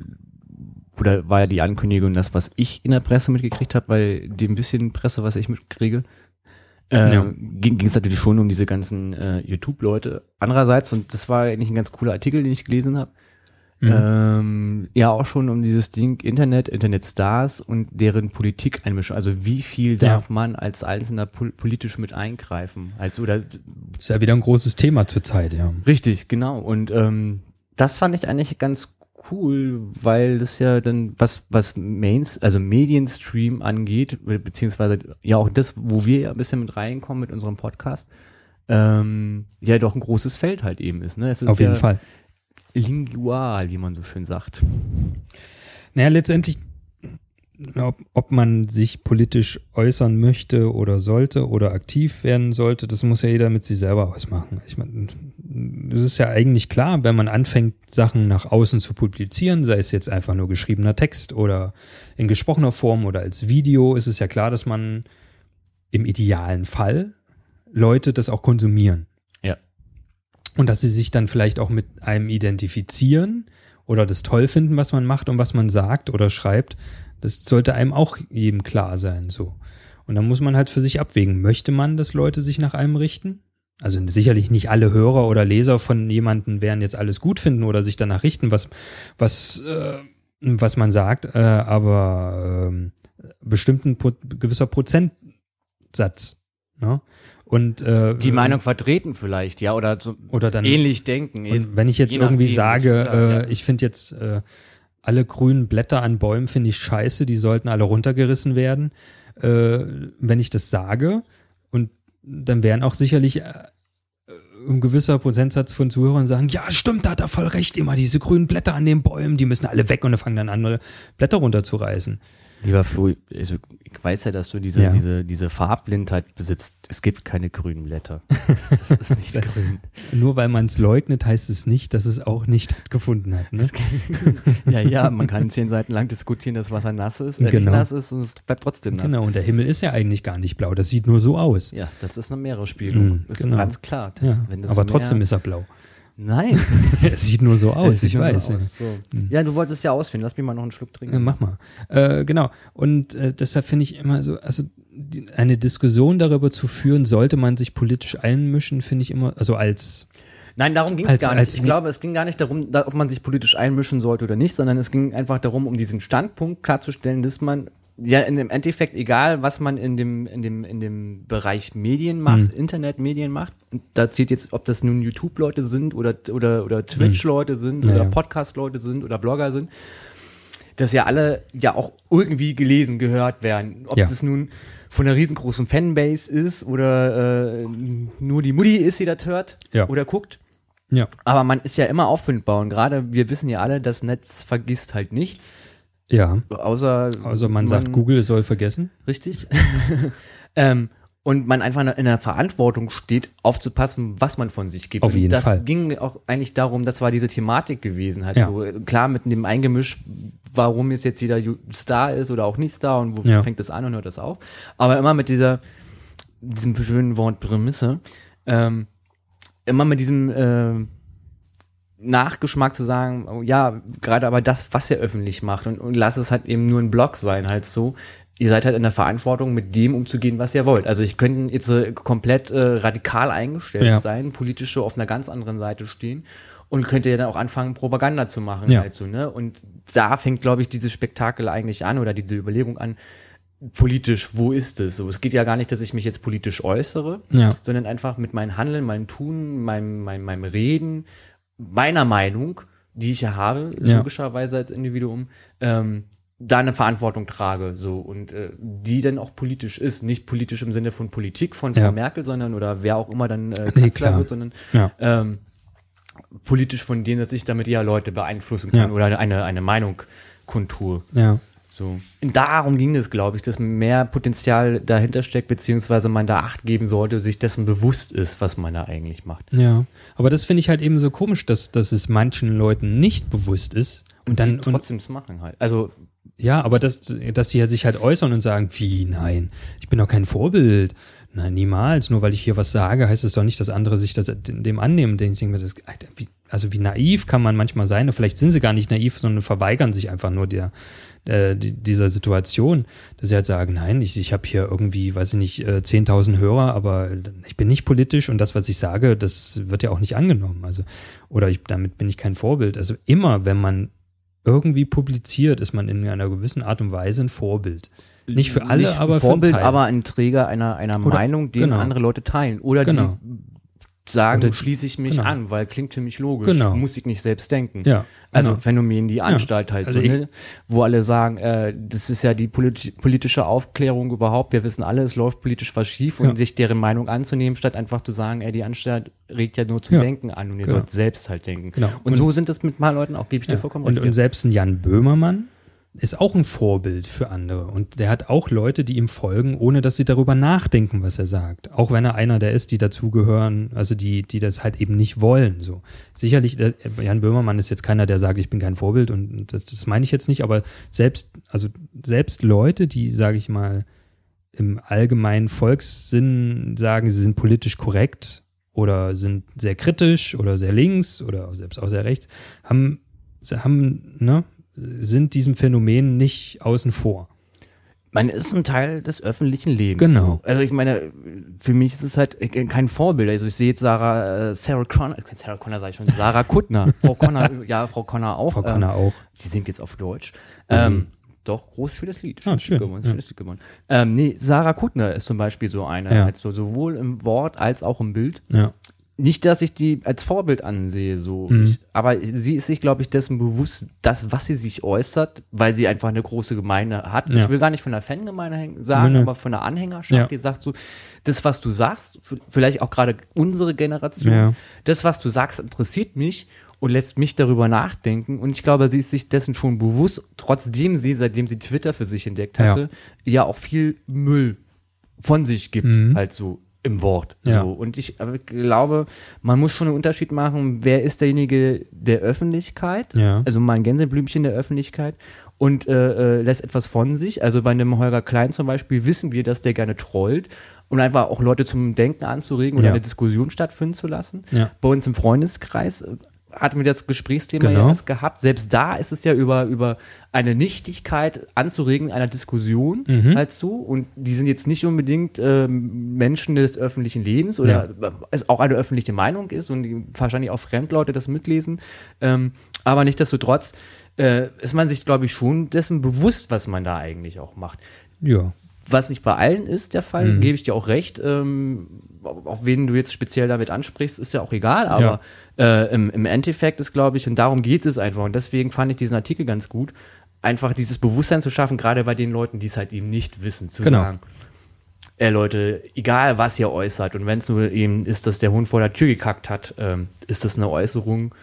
oder war ja die Ankündigung, das, was ich in der Presse mitgekriegt habe, bei dem bisschen Presse, was ich mitkriege, äh, Ja. ging es natürlich schon um diese ganzen äh, YouTube-Leute. Andererseits, und das war eigentlich ein ganz cooler Artikel, den ich gelesen habe, Mhm. ähm, ja auch schon um dieses Ding Internet, Internetstars und deren Politikeinmischung. Also wie viel Ja. darf man als Einzelner pol politisch mit eingreifen? Also oder Ist ja wieder ein großes Thema zurzeit, ja. Richtig, genau. Und ähm, das fand ich eigentlich ganz cool, weil das ja dann was was Mains, also Medienstream angeht, be- beziehungsweise ja auch das, wo wir ja ein bisschen mit reinkommen mit unserem Podcast, ähm, ja doch ein großes Feld halt eben ist. Ne? Es ist Auf ja jeden Fall. Lingual, wie man so schön sagt. Naja, letztendlich, ob, ob man sich politisch äußern möchte oder sollte oder aktiv werden sollte, das muss ja jeder mit sich selber ausmachen. Ich meine, es ist ja eigentlich klar, wenn man anfängt, Sachen nach außen zu publizieren, sei es jetzt einfach nur geschriebener Text oder in gesprochener Form oder als Video, ist es ja klar, dass man im idealen Fall Leute das auch konsumieren. Und dass sie sich dann vielleicht auch mit einem identifizieren oder das toll finden, was man macht und was man sagt oder schreibt das sollte einem auch jedem klar sein, so. Und dann muss man halt für sich abwägen, möchte man, dass Leute sich nach einem richten? Also sicherlich nicht alle Hörer oder Leser von jemanden werden jetzt alles gut finden oder sich danach richten, was, was, äh, was man sagt, äh, aber äh, bestimmten po gewisser Prozentsatz. Ne? Und äh, die Meinung vertreten vielleicht, ja, oder so oder dann ähnlich denken. wenn ich jetzt irgendwie sage, äh, ich finde jetzt äh, alle grünen Blätter an Bäumen finde ich scheiße, die sollten alle runtergerissen werden, äh, wenn ich das sage. Und dann werden auch sicherlich äh, ein gewisser Prozentsatz von Zuhörern sagen, ja, stimmt, da hat er voll recht, immer diese grünen Blätter an den Bäumen, die müssen alle weg und dann fangen dann andere Blätter runterzureißen. Lieber Flo, also ich weiß ja, dass du diese, ja. diese, diese Farbblindheit besitzt. Es gibt keine grünen Blätter. Das ist nicht grün. Nur weil man es leugnet, heißt es nicht, dass es auch nicht stattgefunden hat. Ne? ja, ja, man kann zehn Seiten lang diskutieren, dass Wasser nass ist, äh, genau. nass ist und es bleibt trotzdem nass. Genau, und der Himmel ist ja eigentlich gar nicht blau. Das sieht nur so aus. Ja, das ist eine Meeresspiegelung. Mhm, das genau. ist ganz klar. Das, ja, aber trotzdem ist er blau. Nein. es sieht nur so aus, ich weiß. So aus, so. Hm. Ja, du wolltest ja ausfinden. Lass mich mal noch einen Schluck trinken. Ja, mach mal. Äh, genau. Und äh, deshalb finde ich immer so, also die, eine Diskussion darüber zu führen, sollte man sich politisch einmischen, finde ich immer, also als Nein, darum ging es gar nicht. Ich glaube, es ging gar nicht darum, ob man sich politisch einmischen sollte oder nicht, sondern es ging einfach darum, um diesen Standpunkt klarzustellen, dass man ja, in dem Endeffekt, egal was man in dem, in dem, in dem Bereich Medien macht, mhm. Internetmedien macht, da zählt jetzt, ob das nun YouTube-Leute sind oder, oder, oder Twitch-Leute mhm. sind ja, oder Podcast-Leute sind oder Blogger sind, dass ja alle ja auch irgendwie gelesen, gehört werden. Ob ja. das nun von einer riesengroßen Fanbase ist oder äh, nur die Mutti ist, die das hört ja. oder guckt. Ja. Aber man ist ja immer auffindbar und gerade wir wissen ja alle, das Netz vergisst halt nichts. Ja. Außer. Also man, man sagt, Google soll vergessen. Richtig. ähm, und man einfach in der Verantwortung steht, aufzupassen, was man von sich gibt. Auf jeden das Fall. Das ging auch eigentlich darum, das war diese Thematik gewesen, halt ja. so klar mit dem Eingemisch, warum ist jetzt jeder Star ist oder auch nicht Star und wo ja. fängt das an und hört das auf. Aber immer mit dieser, diesem schönen Wort Prämisse, ähm, immer mit diesem äh, Nachgeschmack zu sagen, oh, ja, gerade aber das, was ihr öffentlich macht und, und lass es halt eben nur ein Blog sein, halt so. Ihr seid halt in der Verantwortung, mit dem umzugehen, was ihr wollt. Also ich könnte jetzt äh, komplett äh, radikal eingestellt ja. sein, politische auf einer ganz anderen Seite stehen und könnte ja dann auch anfangen, Propaganda zu machen. Ja. Halt so, ne? Und da fängt, glaube ich, dieses Spektakel eigentlich an oder diese Überlegung an, politisch, wo ist es? So, es geht ja gar nicht, dass ich mich jetzt politisch äußere, ja. sondern einfach mit meinem Handeln, meinem Tun, meinem, meinem, meinem Reden, meiner Meinung, die ich ja habe, ja. logischerweise als Individuum, ähm, da eine Verantwortung trage, so und äh, die dann auch politisch ist, nicht politisch im Sinne von Politik von Frau ja. Merkel, sondern oder wer auch immer dann äh, Kanzler nee, wird, sondern ja. ähm, politisch von denen, dass ich damit ja Leute beeinflussen kann oder eine eine Meinung kundtue. Ja. So. Und darum ging es, glaube ich, dass mehr Potenzial dahinter steckt, beziehungsweise man da Acht geben sollte, sich dessen bewusst ist, was man da eigentlich macht. Ja, aber das finde ich halt eben so komisch, dass, dass es manchen Leuten nicht bewusst ist. Und dann trotzdem es machen halt. Also ja, aber das, dass sie ja sich halt äußern und sagen, wie, nein, ich bin doch kein Vorbild. Nein, niemals. Nur weil ich hier was sage, heißt es doch nicht, dass andere sich das dem annehmen. Ich denke mir, das, also wie naiv kann man manchmal sein? Und vielleicht sind sie gar nicht naiv, sondern verweigern sich einfach nur der, äh, dieser Situation, dass sie halt sagen, nein, ich, ich habe hier irgendwie, weiß ich nicht, äh, 10.000 Hörer, aber ich bin nicht politisch und das, was ich sage, das wird ja auch nicht angenommen. Also, oder ich, damit bin ich kein Vorbild. Also immer, wenn man irgendwie publiziert, ist man in einer gewissen Art und Weise ein Vorbild. Nicht für alle, nicht aber Vorbild, für aber ein Träger einer, einer oder, Meinung, die genau. andere Leute teilen. Oder genau. die sagen, Oder, schließe ich mich genau. an, weil klingt für mich logisch. Genau. Muss ich nicht selbst denken. Ja, also genau. Phänomen die Anstalt ja. halt also so, ne? wo alle sagen, äh, das ist ja die polit politische Aufklärung überhaupt. Wir wissen alle, es läuft politisch was schief und sich deren Meinung anzunehmen, statt einfach zu sagen, ey, die Anstalt regt ja nur zum ja. Denken an und ihr genau. sollt selbst halt denken. Genau. Und, und, so sind das mit mal Leuten auch, gebe ich dir vollkommen und, recht. Und selbst ein Jan Böhmermann, ist auch ein Vorbild für andere. Und der hat auch Leute, die ihm folgen, ohne dass sie darüber nachdenken, was er sagt. Auch wenn er einer der ist, die dazugehören, also die, die das halt eben nicht wollen. So. Sicherlich, der, Jan Böhmermann ist jetzt keiner, der sagt, ich bin kein Vorbild und das, das meine ich jetzt nicht, aber selbst, also selbst Leute, die, sage ich mal, im allgemeinen Volkssinn sagen, sie sind politisch korrekt oder sind sehr kritisch oder sehr links oder selbst auch sehr rechts, haben, haben, ne, sind diesem Phänomen nicht außen vor. Man ist ein Teil des öffentlichen Lebens. Genau. Also ich meine, für mich ist es halt kein Vorbild. Also ich sehe jetzt Sarah, äh, Sarah Connor, Sarah Connor sage ich schon, Sarah Kuttner, Frau Connor, ja, Frau Connor auch. Frau Connor ähm, auch. Sie singt jetzt auf Deutsch. Mhm. Ähm, doch, groß für das Lied. Ah, schön. Gewonnen, ja. Lied gewonnen. Ähm, nee, Sarah Kuttner ist zum Beispiel so eine, Ja. halt so, sowohl im Wort als auch im Bild. Ja. Nicht, dass ich die als Vorbild ansehe, so. Mhm. Ich, aber sie ist sich, glaube ich, dessen bewusst, dass, was sie sich äußert, weil sie einfach eine große Gemeinde hat. Ja. Ich will gar nicht von der Fangemeinde sagen, nö. aber von der Anhängerschaft, Ja. die sagt so, das, was du sagst, vielleicht auch gerade unsere Generation, Ja. das, was du sagst, interessiert mich und lässt mich darüber nachdenken. Und ich glaube, sie ist sich dessen schon bewusst, trotzdem sie, seitdem sie Twitter für sich entdeckt hatte, ja, auch viel Müll von sich gibt, Mhm. halt so im Wort. Ja. So. Und ich glaube, man muss schon einen Unterschied machen, wer ist derjenige der Öffentlichkeit, Ja. also mal ein Gänseblümchen der Öffentlichkeit und äh, äh, lässt etwas von sich. Also bei einem Holger Klein zum Beispiel wissen wir, dass der gerne trollt und einfach auch Leute zum Denken anzuregen oder Ja. eine Diskussion stattfinden zu lassen. Ja. Bei uns im Freundeskreis hatten wir das Gesprächsthema Genau. ja erst gehabt. Selbst da ist es ja über, über eine Nichtigkeit anzuregen einer Diskussion Mhm. halt so. Und die sind jetzt nicht unbedingt ähm, Menschen des öffentlichen Lebens oder äh, es auch eine öffentliche Meinung ist und die wahrscheinlich auch Fremdleute das mitlesen. Ähm, aber nichtsdestotrotz äh, ist man sich, glaube ich, schon dessen bewusst, was man da eigentlich auch macht. Ja. Was nicht bei allen ist der Fall, Mhm. gebe ich dir auch recht. Ähm, auf wen du jetzt speziell damit ansprichst, ist ja auch egal, aber äh, im, im Endeffekt ist, glaube ich, und darum geht es einfach. Und deswegen fand ich diesen Artikel ganz gut, einfach dieses Bewusstsein zu schaffen, gerade bei den Leuten, die es halt eben nicht wissen, zu Genau. sagen, äh, Leute, egal was ihr äußert, und wenn es nur eben ist, dass der Hund vor der Tür gekackt hat, ähm, ist das eine Äußerung,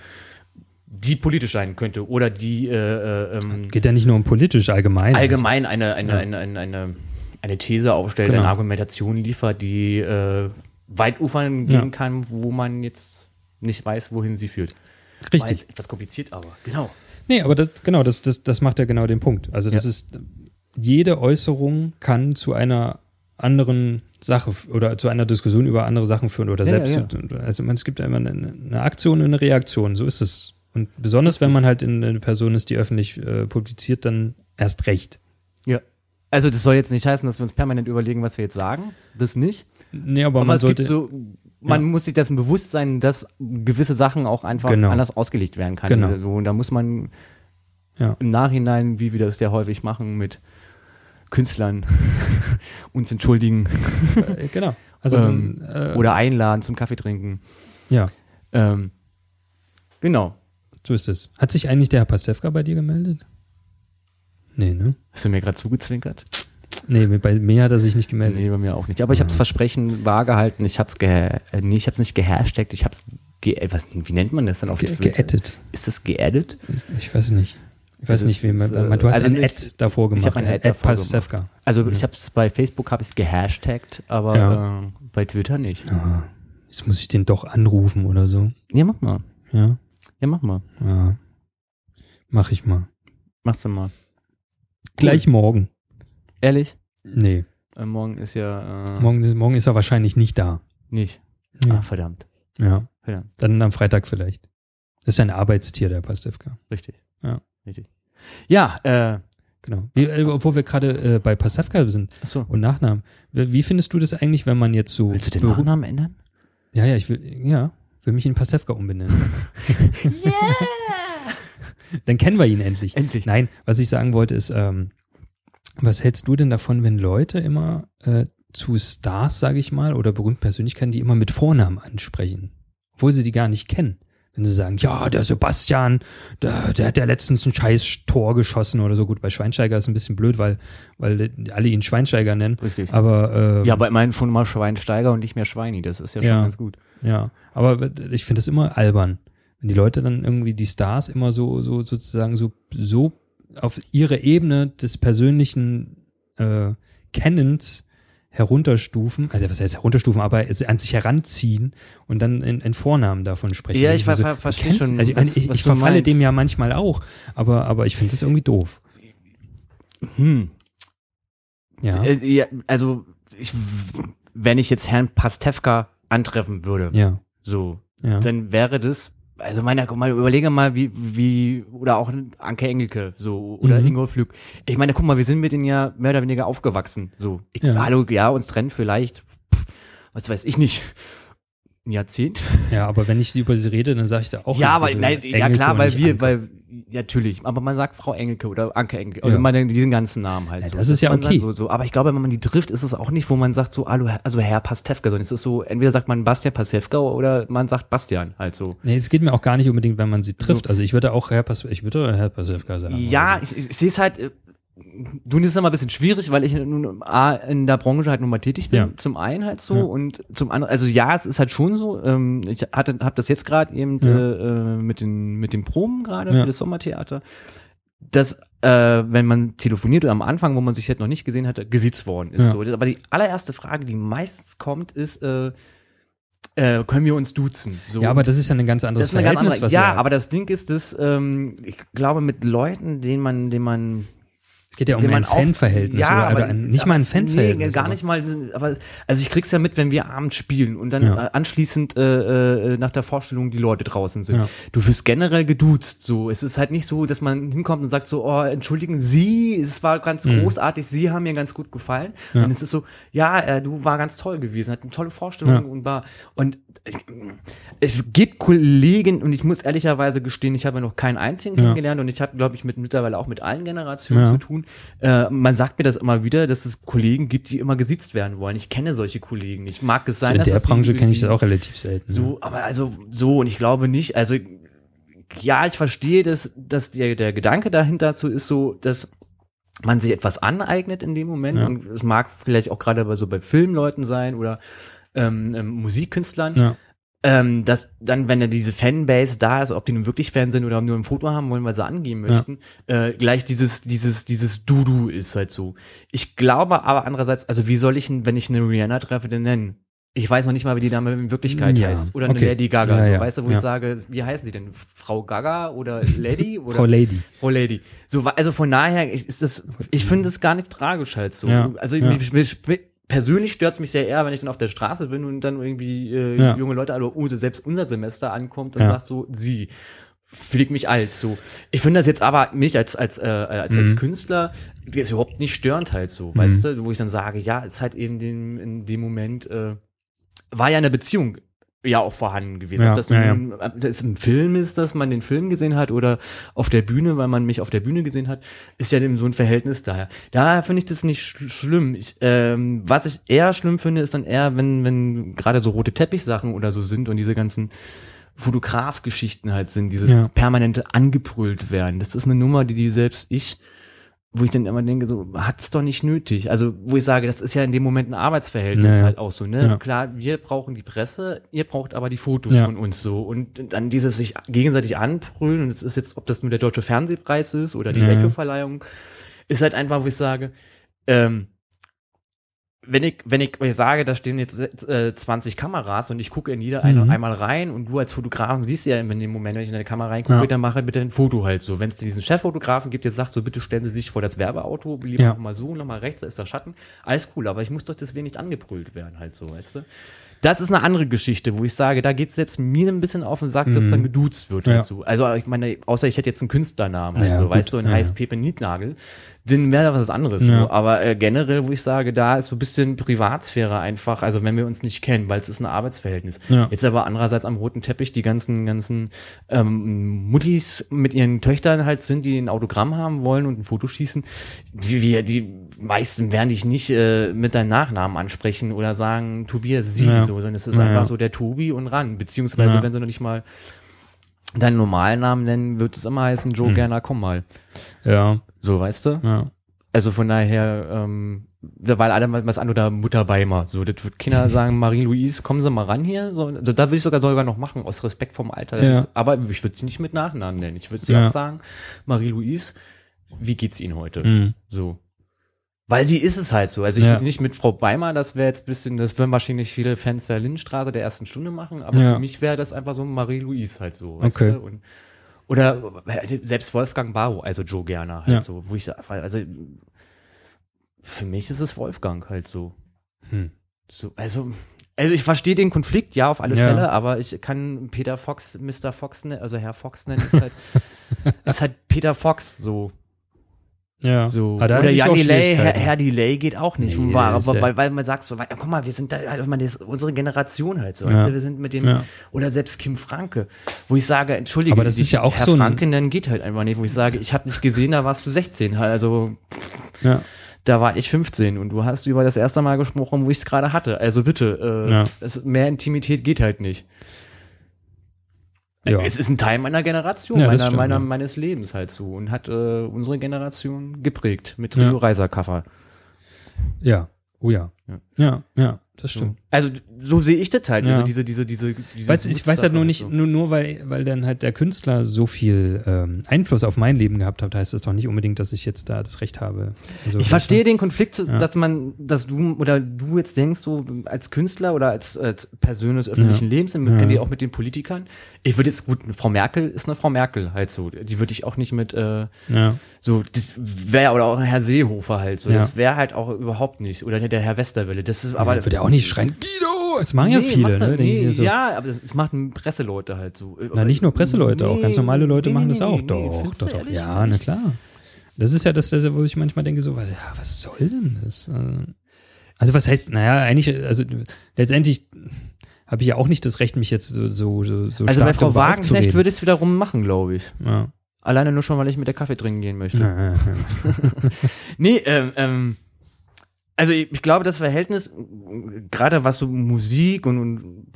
die politisch sein könnte oder die äh, äh, ähm, Geht ja nicht nur um politisch allgemein. allgemein eine, eine, Ja. eine, eine, eine, eine These aufstellt, Genau. eine Argumentation liefert, die äh, weit ufern Ja. gehen kann, wo man jetzt nicht weiß, wohin sie führt. Richtig. jetzt etwas kompliziert, aber genau. Nee, aber das, genau, das, das, das macht ja genau den Punkt. Also das Ja. ist, jede Äußerung kann zu einer anderen Sache oder zu einer Diskussion über andere Sachen führen oder Ja, selbst, ja, also man, es gibt ja immer eine, eine Aktion und eine Reaktion, so ist es. Und besonders, wenn man halt in eine Person ist, die öffentlich äh, publiziert, dann erst recht. Also das soll jetzt nicht heißen, dass wir uns permanent überlegen, was wir jetzt sagen. Das nicht. Nee, aber, Aber man es sollte, gibt so, man Ja. muss sich dessen bewusst sein, dass gewisse Sachen auch einfach Genau. anders ausgelegt werden kann. Genau. So, und da muss man Ja. im Nachhinein, wie wir das ja häufig machen, mit Künstlern uns entschuldigen äh, genau. Also, Ähm, äh, oder einladen zum Kaffee trinken. ja, Ähm, genau. so ist es. Hat sich eigentlich der Herr Pastewka bei dir gemeldet? Nee, ne? Hast du mir gerade zugezwinkert? Nee, bei mir hat er sich nicht gemeldet. Nee, bei mir auch nicht. Aber ich habe das Versprechen wahrgehalten. Ich habe es ge äh, nee, ich habe es nicht gehashtagt. Ich habe es ge äh, was, wie nennt man das dann auf Ge Twitter? geaddet. Ist das geaddet? Ich weiß nicht. Ich weiß Also nicht, wie man, äh, du hast also ein Ad davor gemacht. ich hab ein Ad Ad davor Pastewka. Also Ja. ich habe es bei Facebook habe ich es gehashtagt, aber Ja. äh, bei Twitter nicht. Ah, jetzt muss ich den doch anrufen oder so. Ja, mach mal. Ja, Ja, mach mal. ja. Mach ich mal. Mach's doch mal. Gleich morgen. Ehrlich? Nee, Äh, morgen ist ja äh, morgen, morgen ist er wahrscheinlich nicht da. nicht. Ja. Ah, verdammt. ja. Verdammt. Dann am Freitag vielleicht. Das ist ein Arbeitstier, der Pastewka. Richtig. Ja. Richtig. Ja, äh, Genau. Wie, äh, obwohl wir gerade äh, bei Pastewka sind achso. und Nachnamen. Wie, wie findest du das eigentlich, wenn man jetzt so. Willst du den Beru- Nachnamen ändern? Ja, ja, ich will, ja, will mich in Pastewka umbenennen. Dann kennen wir ihn endlich. Endlich. Nein, was ich sagen wollte ist, ähm, was hältst du denn davon, wenn Leute immer äh, zu Stars, sage ich mal, oder berühmten Persönlichkeiten, die immer mit Vornamen ansprechen, obwohl sie die gar nicht kennen? Wenn sie sagen, ja, der Sebastian, der, der hat ja letztens ein scheiß Tor geschossen oder so. Gut, bei Schweinsteiger ist ein bisschen blöd, weil, weil alle ihn Schweinsteiger nennen. Richtig. Aber ähm, ja, aber immerhin schon mal Schweinsteiger und nicht mehr Schweini. Das ist ja schon Ja. ganz gut. Ja, aber ich finde das immer albern, wenn die Leute dann irgendwie die Stars immer so, so sozusagen so, so auf ihre Ebene des persönlichen äh, Kennens herunterstufen, also was heißt herunterstufen, aber es an sich heranziehen und dann in, in Vornamen davon sprechen. Ja, ich Also, ver- ver- du verstehe schon, Also, was- ich was ich verfalle meinst. dem ja manchmal auch, aber, aber ich finde das irgendwie doof. Hm. Ja. Äh, ja, also, ich, wenn ich jetzt Herrn Pastewka antreffen würde, ja. so, Ja. dann wäre das, also meine, mal überlege mal, wie, wie, oder auch Anke Engelke, so, oder Mhm. Ingo Flüg. Ich meine, guck mal, wir sind mit denen ja mehr oder weniger aufgewachsen, so. Ich, Ja. Hallo, ja, uns trennt vielleicht, pff, was weiß ich nicht, ein Jahrzehnt. ja, aber wenn ich über sie rede, dann sage ich da auch ja, aber nein, ja klar, weil wir, Anke. weil, natürlich, aber man sagt Frau Engelke oder Anke Engelke, also Ja. meine, diesen ganzen Namen halt Ja, so. das ist ja man okay. So, so. Aber ich glaube, wenn man die trifft, ist es auch nicht, wo man sagt so, also Herr Pastewka, sondern es ist so, entweder sagt man Bastian Pastewka oder man sagt Bastian halt so. Nee, es geht mir auch gar nicht unbedingt, wenn man sie trifft. Also ich würde auch Herr Pas ich würde Herr Pasewka sagen. Ja, Also, ich, ich sehe es halt, du, das ist immer ein bisschen schwierig, weil ich nun A, in der Branche halt nun mal tätig bin, Ja. zum einen halt so Ja. und zum anderen, also ja, es ist halt schon so, ähm, ich hatte, habe das jetzt gerade eben Ja. äh, äh, mit den mit den Proben gerade für das Sommertheater, dass äh, wenn man telefoniert oder am Anfang, wo man sich jetzt noch nicht gesehen hatte, gesiezt worden ist. So. Aber die allererste Frage, die meistens kommt, ist, äh, äh, können wir uns duzen? So. ja, aber das ist ja ein ganz anderes Das ist eine ganz Verhältnis, andere, was ja, aber das Ding ist, dass ähm, ich glaube mit Leuten, denen man, denen man es geht ja um ein Fanverhältnis ja, oder, aber nicht mal ein Fanverhältnis. Nee, gar aber- nicht mal. Aber also ich krieg's ja mit, wenn wir abends spielen und dann Ja. äh, anschließend äh, äh, nach der Vorstellung die Leute draußen sind. Ja. Du wirst generell geduzt. So, es ist halt nicht so, dass man hinkommt und sagt so, oh, entschuldigen Sie, es war ganz Mhm. großartig, Sie haben mir ganz gut gefallen. Ja. Und es ist so, ja, äh, du war ganz toll gewesen, hat eine tolle Vorstellung und war und äh, es gibt Kollegen und ich muss ehrlicherweise gestehen, ich habe noch keinen einzigen kennengelernt und ich habe, glaube ich, mit mittlerweile auch mit allen Generationen zu tun. Äh, man sagt mir das immer wieder, dass es Kollegen gibt, die immer gesiezt werden wollen. Ich kenne solche Kollegen. Ich mag es sein, in dass der die Branche kenne ich das auch relativ selten. So, aber also so und ich glaube nicht. Also ja, ich verstehe, dass, dass der, der Gedanke dahinter so ist so, dass man sich etwas aneignet in dem Moment Ja. und es mag vielleicht auch gerade bei so bei Filmleuten sein oder ähm, ähm, Musikkünstlern, Ja. Ähm, dass dann, wenn ja diese Fanbase da ist, ob die nun wirklich Fan sind oder nur ein Foto haben wollen, weil sie angeben Ja. möchten, äh, gleich dieses, dieses, dieses Dudu ist halt so. Ich glaube aber andererseits, also wie soll ich, wenn ich eine Rihanna treffe, denn nennen? Ich weiß noch nicht mal, wie die Dame in Wirklichkeit Ja, heißt. Oder eine okay. Lady Gaga. Ja, so, ja, weißt du, wo ja. ich sage, wie heißen sie denn? Frau Gaga oder Lady? Oder Frau Lady. Frau Lady. So, also von daher ist das, ich finde es gar nicht tragisch halt so. Ja, Also ja. mich, mich, persönlich stört es mich sehr eher, wenn ich dann auf der Straße bin und dann irgendwie äh, Ja. junge Leute, also selbst unser Semester ankommt und Ja. sagt so, sie ich mich alt so. Ich finde das jetzt aber mich als als äh, als, als Mhm. Künstler das ist überhaupt nicht störend halt so, Mhm. weißt du, wo ich dann sage, ja, ist halt eben den, in dem Moment äh, war ja eine Beziehung ja auch vorhanden gewesen. Ja, Ob das ja, nun ob das im Film ist, dass man den Film gesehen hat oder auf der Bühne, weil man mich auf der Bühne gesehen hat, ist ja dem so ein Verhältnis daher. Daher finde ich das nicht sch schlimm. Ich, ähm, was ich eher schlimm finde, ist dann eher, wenn, wenn gerade so rote Teppichsachen oder so sind und diese ganzen Fotografgeschichten halt sind, dieses Ja. permanente angebrüllt werden. Das ist eine Nummer, die die selbst ich wo ich dann immer denke, so, hat's doch nicht nötig. Also, wo ich sage, das ist ja in dem Moment ein Arbeitsverhältnis Ja, ja. halt auch so, ne? Ja. Klar, wir brauchen die Presse, ihr braucht aber die Fotos Ja. von uns so. Und dann dieses sich gegenseitig anbrüllen, und es ist jetzt, ob das nur der Deutsche Fernsehpreis ist oder die Ja, ja. Echo-Verleihung, ist halt einfach, wo ich sage, ähm, wenn ich, wenn ich, ich sage, da stehen jetzt äh, 20 Kameras und ich gucke in jeder eine Mhm. einmal rein und du als Fotograf siehst ja in dem Moment, wenn ich in eine Kamera reingucke, Ja. dann mache bitte ein Foto halt so. Wenn es diesen Cheffotografen gibt, der sagt so, bitte stellen Sie sich vor das Werbeauto, lieber Ja. noch mal so, noch mal rechts, da ist der Schatten. Alles cool, aber ich muss doch deswegen nicht angebrüllt werden halt so, weißt du? Das ist eine andere Geschichte, wo ich sage, da geht selbst mir ein bisschen auf den Sack, dass Mhm. dann geduzt wird Ja. so. Also ich meine, außer ich hätte jetzt einen Künstlernamen halt Ja, so, weißt du, ein Ja, heiß. Pepe Nietnagel, dann wäre was anderes. Ja. Aber äh, generell, wo ich sage, da ist so ein bisschen Privatsphäre einfach, also wenn wir uns nicht kennen, weil es ist ein Arbeitsverhältnis. Jetzt aber andererseits am roten Teppich die ganzen, ganzen ähm, Muttis mit ihren Töchtern halt sind, die ein Autogramm haben wollen und ein Foto schießen. Die, die, die meisten werden dich nicht äh, mit deinem Nachnamen ansprechen oder sagen, Tobias Sie, Ja. so, sondern es ist Ja, einfach ja. so der Tobi und ran. Beziehungsweise, wenn sie noch nicht mal deinen normalen Namen nennen, wird es immer heißen, Joe Hm. Gerner, komm mal. Ja, So, weißt du? ja. Also von daher, ähm, weil alle mal was an oder Mutter Beimer. So, das wird Kinder sagen, Marie-Louise, kommen Sie mal ran hier. So, also da würde ich sogar sogar noch machen, aus Respekt vom Alter. Ist, aber ich würde sie nicht mit Nachnamen nennen. Ich würde sie auch sagen, Marie-Louise, wie geht's Ihnen heute? Mhm. So. Weil sie ist es halt so. Also ich Ja. nicht mit Frau Beimer, das wäre jetzt ein bisschen, das würden wahrscheinlich viele Fans der Lindenstraße der ersten Stunde machen, aber Ja. für mich wäre das einfach so Marie-Louise halt so. Weißt Okay. du? Und, oder äh, selbst Wolfgang Barrow, also Joe Gerner halt Ja. so, wo ich also für mich ist es Wolfgang halt so. Hm. so also, also ich verstehe den Konflikt, ja, auf alle. Fälle, aber ich kann Peter Fox, Mr. Fox, ne, also Herr Fox nennen, ist halt, ist halt Peter Fox so. Ja. So. Oder Jan Delay, Herr. Herr Delay geht auch nicht. Nee, ist aber, weil, weil man sagt so, weil, guck mal, wir sind da, halt, man, das ist unsere Generation halt so. Ja. Weißt du, wir sind mit dem, Ja. oder selbst Kim Franke, wo ich sage, entschuldige, Aber das ist ja auch Herr so Franke, dann geht halt einfach nicht, wo ich sage, ich habe nicht gesehen, da warst du 16. halt, Also Ja. da war ich 15 und du hast über das erste Mal gesprochen, wo ich es gerade hatte. Also bitte, äh, es, mehr Intimität geht halt nicht. Ja. Es ist ein Teil meiner Generation, Ja, meiner, stimmt, meiner, ja. meines Lebens halt so und hat äh, unsere Generation geprägt mit Ja. Rio Reiser Cover. ja. Oh ja. Ja. Ja, ja, das So. stimmt. Also so sehe ich das halt. Ja. Also diese, diese, diese, diese Weiß, ich weiß halt nur nicht, Wutsache nur, nur weil, weil dann halt der Künstler so viel ähm, Einfluss auf mein Leben gehabt hat, heißt das doch nicht unbedingt, dass ich jetzt da das Recht habe. Also, Ich verstehe den Konflikt, Ja. dass man, dass du oder du jetzt denkst, so als Künstler oder als, als Person des öffentlichen Ja. Lebens, mit, Ja. auch mit den Politikern. Ich würde jetzt gut, Frau Merkel ist eine Frau Merkel halt so. Die würde ich auch nicht mit äh, Ja, so, das wäre oder auch Herr Seehofer halt so. Ja. Das wäre halt auch überhaupt nicht. Oder der Herr Westerwelle. Das ist aber. wird ja auch nicht schreien, Guido! Es machen ja Nee, viele, machst du- ne? Nee, so. Ja, aber das, das machen Presseleute halt so. Na, nicht nur Presseleute, auch ganz normale Leute machen das auch. doch, doch, doch. Ja, na klar. Das ist ja das, das, wo ich manchmal denke, so, weil, ja, was soll denn das? Äh, Also, was heißt, naja, eigentlich, also letztendlich habe ich ja auch nicht das Recht, mich jetzt so, so, so, so Also bei stark Frau Wagenknecht würde ich es wiederum machen, glaube ich. Ja. Alleine nur schon, weil ich mit der Kaffee trinken gehen möchte. Ja, ja, ja. Nee, ähm, ähm, also ich, glaube, das Verhältnis, äh, gerade was so Musik und, und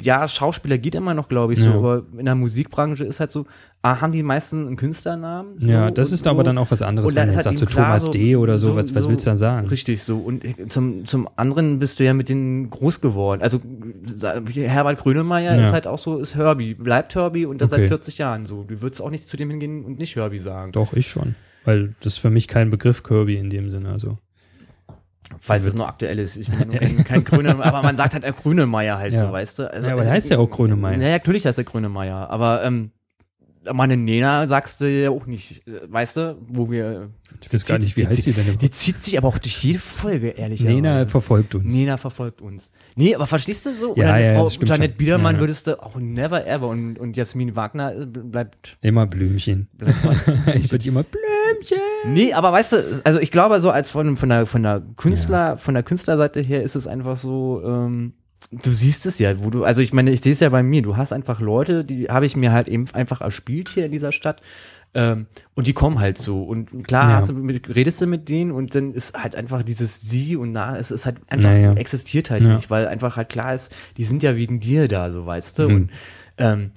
ja, Schauspieler geht immer noch, glaube ich, so, Ja. aber in der Musikbranche ist halt so, ah, haben die meisten einen Künstlernamen? Ja, So, das ist aber so. dann auch was anderes, Und wenn du jetzt halt sagst, so Thomas D. oder so, so- was, was willst du dann sagen? Richtig so. Und zum, zum anderen bist du ja mit denen groß geworden. Also Herbert Grönemeyer Ja. ist halt auch so, ist Herbie, bleibt Herbie und das Okay. seit 40 Jahren so. Du würdest auch nicht zu dem hingehen und nicht Herbie sagen. Doch, ich schon. Weil das ist für mich kein Begriff Kirby in dem Sinne. Also. Falls es noch aktuell ist. Ich bin ja nur kein, kein Grüne, aber man sagt halt äh, Grünemeier halt Ja. so, weißt du? Also, Ja, aber also, er heißt ja auch Grönemeyer. Naja, natürlich heißt er Grünemeier, aber ähm, meine Nena sagst du ja auch nicht, äh, weißt du, wo wir. Ich weiß gar die nicht, wie heißt sie denn? Die zieht sich aber auch durch jede Folge, ehrlich Nena verfolgt uns. Nena verfolgt uns. Nee, aber verstehst du so? Ja, Oder ja, Frau Janet. Biedermann Ja, ja. würdest du auch never ever und, und Jasmin Wagner äh, bleibt, Immer Blümchen. bleibt ich würde immer Blümchen. Nee, aber weißt du, also ich glaube, so als von, von der, von der Künstler, von der Künstlerseite her ist es einfach so, ähm, du siehst es ja, wo du, also ich meine, ich sehe es ja bei mir, du hast einfach Leute, die habe ich mir halt eben einfach erspielt hier in dieser Stadt. Ähm, und die kommen halt so. Und klar, Ja. hast du mit, redest du mit denen und dann ist halt einfach dieses Sie und Na, es ist halt einfach, Naja. existiert halt Ja. nicht, weil einfach halt klar ist, die sind ja wegen dir da, so weißt du. Mhm. Und ähm,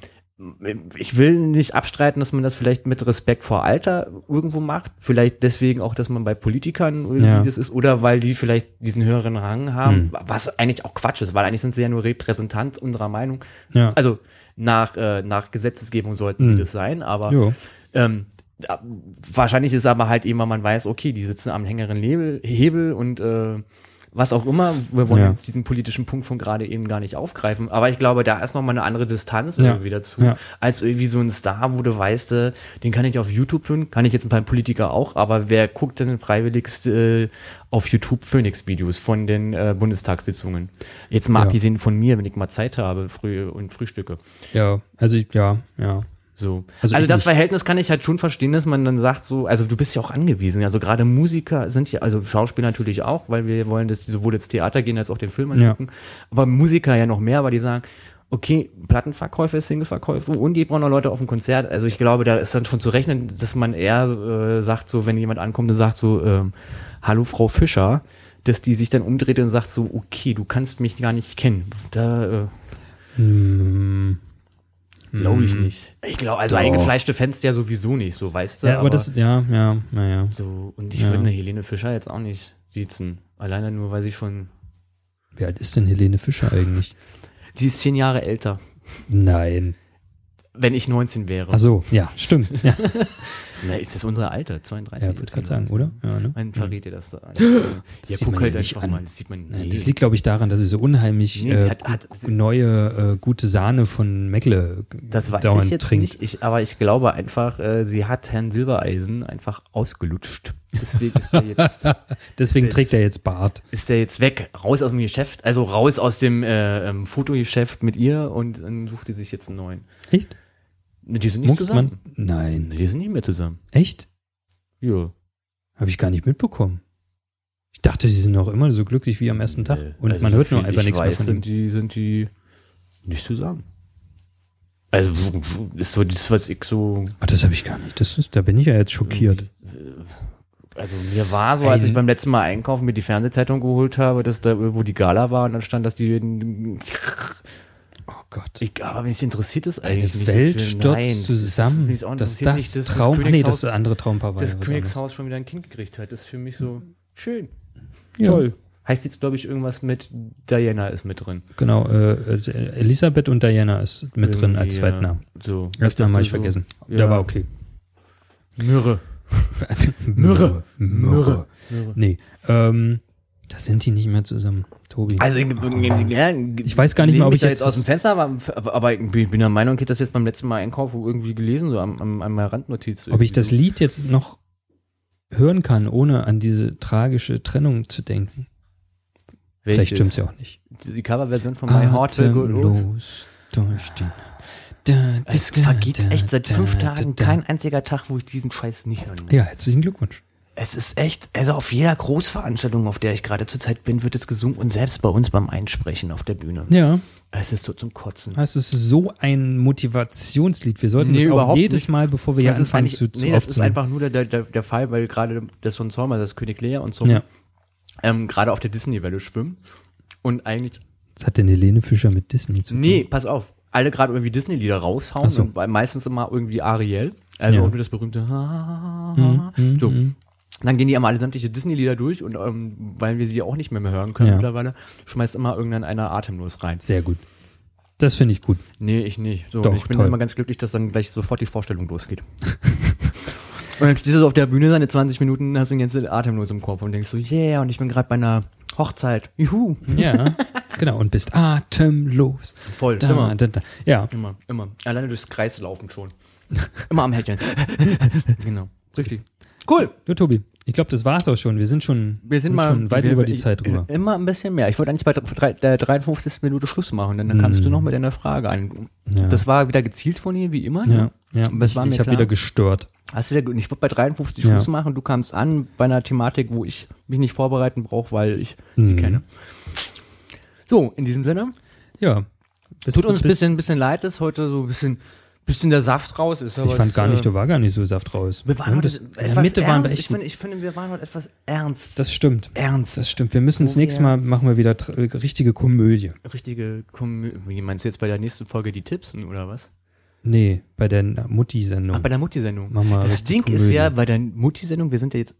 ich will nicht abstreiten, dass man das vielleicht mit Respekt vor Alter irgendwo macht. Vielleicht deswegen auch, dass man bei Politikern irgendwie Ja. das ist oder weil die vielleicht diesen höheren Rang haben, Hm. was eigentlich auch Quatsch ist, weil eigentlich sind sie ja nur Repräsentant unserer Meinung. Ja. Also nach, äh, nach Gesetzesgebung sollten Hm. die das sein, aber ähm, wahrscheinlich ist aber halt immer, man weiß, okay, die sitzen am längeren Hebel, Hebel und äh, was auch immer. Wir wollen Ja. jetzt diesen politischen Punkt von gerade eben gar nicht aufgreifen. Aber ich glaube, da ist nochmal eine andere Distanz Ja. irgendwie dazu, Ja. als irgendwie so ein Star, wo du weißt, äh, den kann ich auf YouTube hören, kann ich jetzt ein paar Politiker auch, aber wer guckt denn freiwilligst äh, auf YouTube Phoenix-Videos von den äh, Bundestagssitzungen? Jetzt mal Ja. abgesehen von mir, wenn ich mal Zeit habe früh und frühstücke. Ja, also ich, ja, ja. So. Also Also, das. Verhältnis kann ich halt schon verstehen, dass man dann sagt so, also du bist ja auch angewiesen. Also gerade Musiker sind ja, also Schauspieler natürlich auch, weil wir wollen, dass die sowohl ins Theater gehen als auch den Film Ja. angucken. Aber Musiker ja noch mehr, weil die sagen, okay, Plattenverkäufe, Singleverkäufe und die brauchen noch Leute auf dem Konzert. Also ich glaube, da ist dann schon zu rechnen, dass man eher äh, sagt so, wenn jemand ankommt und sagt so, ähm, hallo Frau Fischer, dass die sich dann umdreht und sagt so, okay, du kannst mich gar nicht kennen. Da äh, Hm. Glaube ich nicht. Ich glaube, also Doch. eingefleischte Fans ja sowieso nicht, so weißt du. Ja, aber, das, ja, ja, naja. So, und ich Ja. würde eine Helene Fischer jetzt auch nicht sitzen. Alleine nur, weil sie schon. Wie alt ist denn Helene Fischer eigentlich? Sie ist zehn Jahre älter, Nein. wenn ich 19 wäre. Ach so, ja, stimmt. Ja. Na, ist das unsere alte, 32? Ja, würde ich sagen, oder? Ja, ne? Man verrät dir das. Das ja, guck halt einfach an. mal. Das sieht man Nein, das liegt, glaube ich, daran, dass sie so unheimlich Nee, äh, hat- hat- neue, äh, gute Sahne von Meckle Das weiß dauernd ich jetzt trinkt. nicht, ich, aber ich glaube einfach, äh, sie hat Herrn Silbereisen einfach ausgelutscht. Deswegen ist er jetzt, Deswegen Ist trägt er jetzt Bart. ist er jetzt weg, raus aus dem Geschäft, also raus aus dem äh, ähm, Fotogeschäft mit ihr und sucht die sich jetzt einen neuen. Echt? Die sind nicht Munkt zusammen. Nein. Ne, die sind nicht mehr zusammen. Echt? Ja. Habe ich gar nicht mitbekommen. Ich dachte, sie sind noch immer so glücklich wie am ersten Tag. Nee. Und Also man so hört nur einfach ich nichts mehr weiß, von sind ihm. die, sind die nicht zusammen. Also ist so das, was ich so Ah, das habe ich gar nicht. Das ist, da bin ich ja jetzt schockiert. Also mir war so, als ich beim letzten Mal einkaufen mir die Fernsehzeitung geholt habe, dass da irgendwo die Gala war und dann stand, dass die Gott. ich, aber mich interessiert das Eine eigentlich nicht. Welt wir- stürzt nein, das zusammen. ist- mich auch dass interessiert das nicht, dass Traum. das nee, das ist andere Traumpaar war das ja Königshaus schon wieder ein Kind gekriegt hat. Das ist für mich so schön. anderes. Toll. Heißt jetzt, glaube ich, irgendwas mit Diana ist mit drin. Genau, äh, äh, Elisabeth und Diana ist mit drin als Irgendwie, Zweitnamen. ja, So. Erstnamen habe ich so, vergessen. ja. Der war okay. Myrrhe. Myrrhe. Myrrhe. Nee, ähm, da sind die nicht mehr zusammen, Tobi. Also ich, ja, Ich weiß gar nicht mehr, ob ich jetzt aus dem Fenster, aber, aber, ich bin der Meinung, ich hätte das jetzt beim letzten Mal Einkauf irgendwie gelesen, so am, am, an meiner Randnotiz. ob ich das Lied jetzt noch hören kann, ohne an diese tragische Trennung zu denken. so. Vielleicht Welches? stimmt's ja auch nicht. Die Coverversion von My Heart Will Go Los. Durch da, Es vergeht echt seit fünf Tagen kein einziger Tag, wo ich diesen Scheiß nicht hören muss. Ja, herzlichen Glückwunsch. Es ist echt, also auf jeder Großveranstaltung, auf der ich gerade zurzeit bin, wird es gesungen und selbst bei uns beim Einsprechen auf der Bühne. Ja, Es ist so zum Kotzen. es ist so ein Motivationslied. Wir sollten Nee, das auch jedes nicht. Mal, bevor wir hier Das ist, anfangen zu, zu nee, das ist einfach nur der, der, der, Fall, weil gerade das so ein Song, das König Lea und so, Ja. ähm, gerade auf der Disney-Welle schwimmen. Und eigentlich Was hat denn Helene Fischer mit Disney zu tun? Nee, pass auf. Alle gerade irgendwie Disney-Lieder raushauen so. und meistens immer irgendwie Ariel. Also Ja. auch nur das berühmte Ha, Mhm, So. mhm. Dann gehen die immer alle sämtliche Disney-Lieder durch und ähm, weil wir sie auch nicht mehr, mehr hören können Ja. mittlerweile, schmeißt immer irgendein einer atemlos rein. Sehr gut. Das finde ich gut. Nee, ich nicht. So, Doch, ich bin toll. immer ganz glücklich, dass dann gleich sofort die Vorstellung losgeht. und dann stehst du so auf der Bühne, seine 20 Minuten, hast den ganzen atemlos im Kopf und denkst so, yeah, und ich bin gerade bei einer Hochzeit. Juhu. Ja, genau. Und bist atemlos. Voll, Da, immer. da, da. Ja, Immer, immer. Alleine durchs Kreis laufen schon. Immer am Hecheln. genau. Richtig. Cool. du Tobi, ich glaube, das war's auch schon. Wir sind schon, Wir sind mal schon weit wir, über die ich- Zeit rüber. Immer ein bisschen mehr. Ich wollte eigentlich bei der 53. Minute Schluss machen, denn dann kannst du noch mit deiner Frage an. Ja. Das war wieder gezielt von dir, wie immer. ne? ja, ja. Das ich war ich habe wieder gestört. Hast wieder, ich wollte bei 53 Ja. Schluss machen, du kamst an bei einer Thematik, wo ich mich nicht vorbereiten brauche, weil ich sie Mhm. kenne. So, in diesem Sinne. Ja. Bist- Tut uns ein bisschen, bisschen leid, dass heute so ein bisschen, bisschen der Saft raus ist. Ich fand gar nicht, äh, du war gar nicht so Saft raus. Wir waren heute das, in etwas der Mitte waren wir ernst. echt. Ich finde, ich finde, wir waren heute etwas ernst. das stimmt. ernst. Das stimmt. Wir müssen das Wo nächste Mal machen wir wieder richtige Komödie. richtige Komö Wie meinst du jetzt bei der nächsten Folge die Tippsen oder was? Nee, bei der Mutti-Sendung. Ach, bei der Mutti-Sendung. Das Ding ist Komödie. ja, bei der Mutti-Sendung, wir sind ja jetzt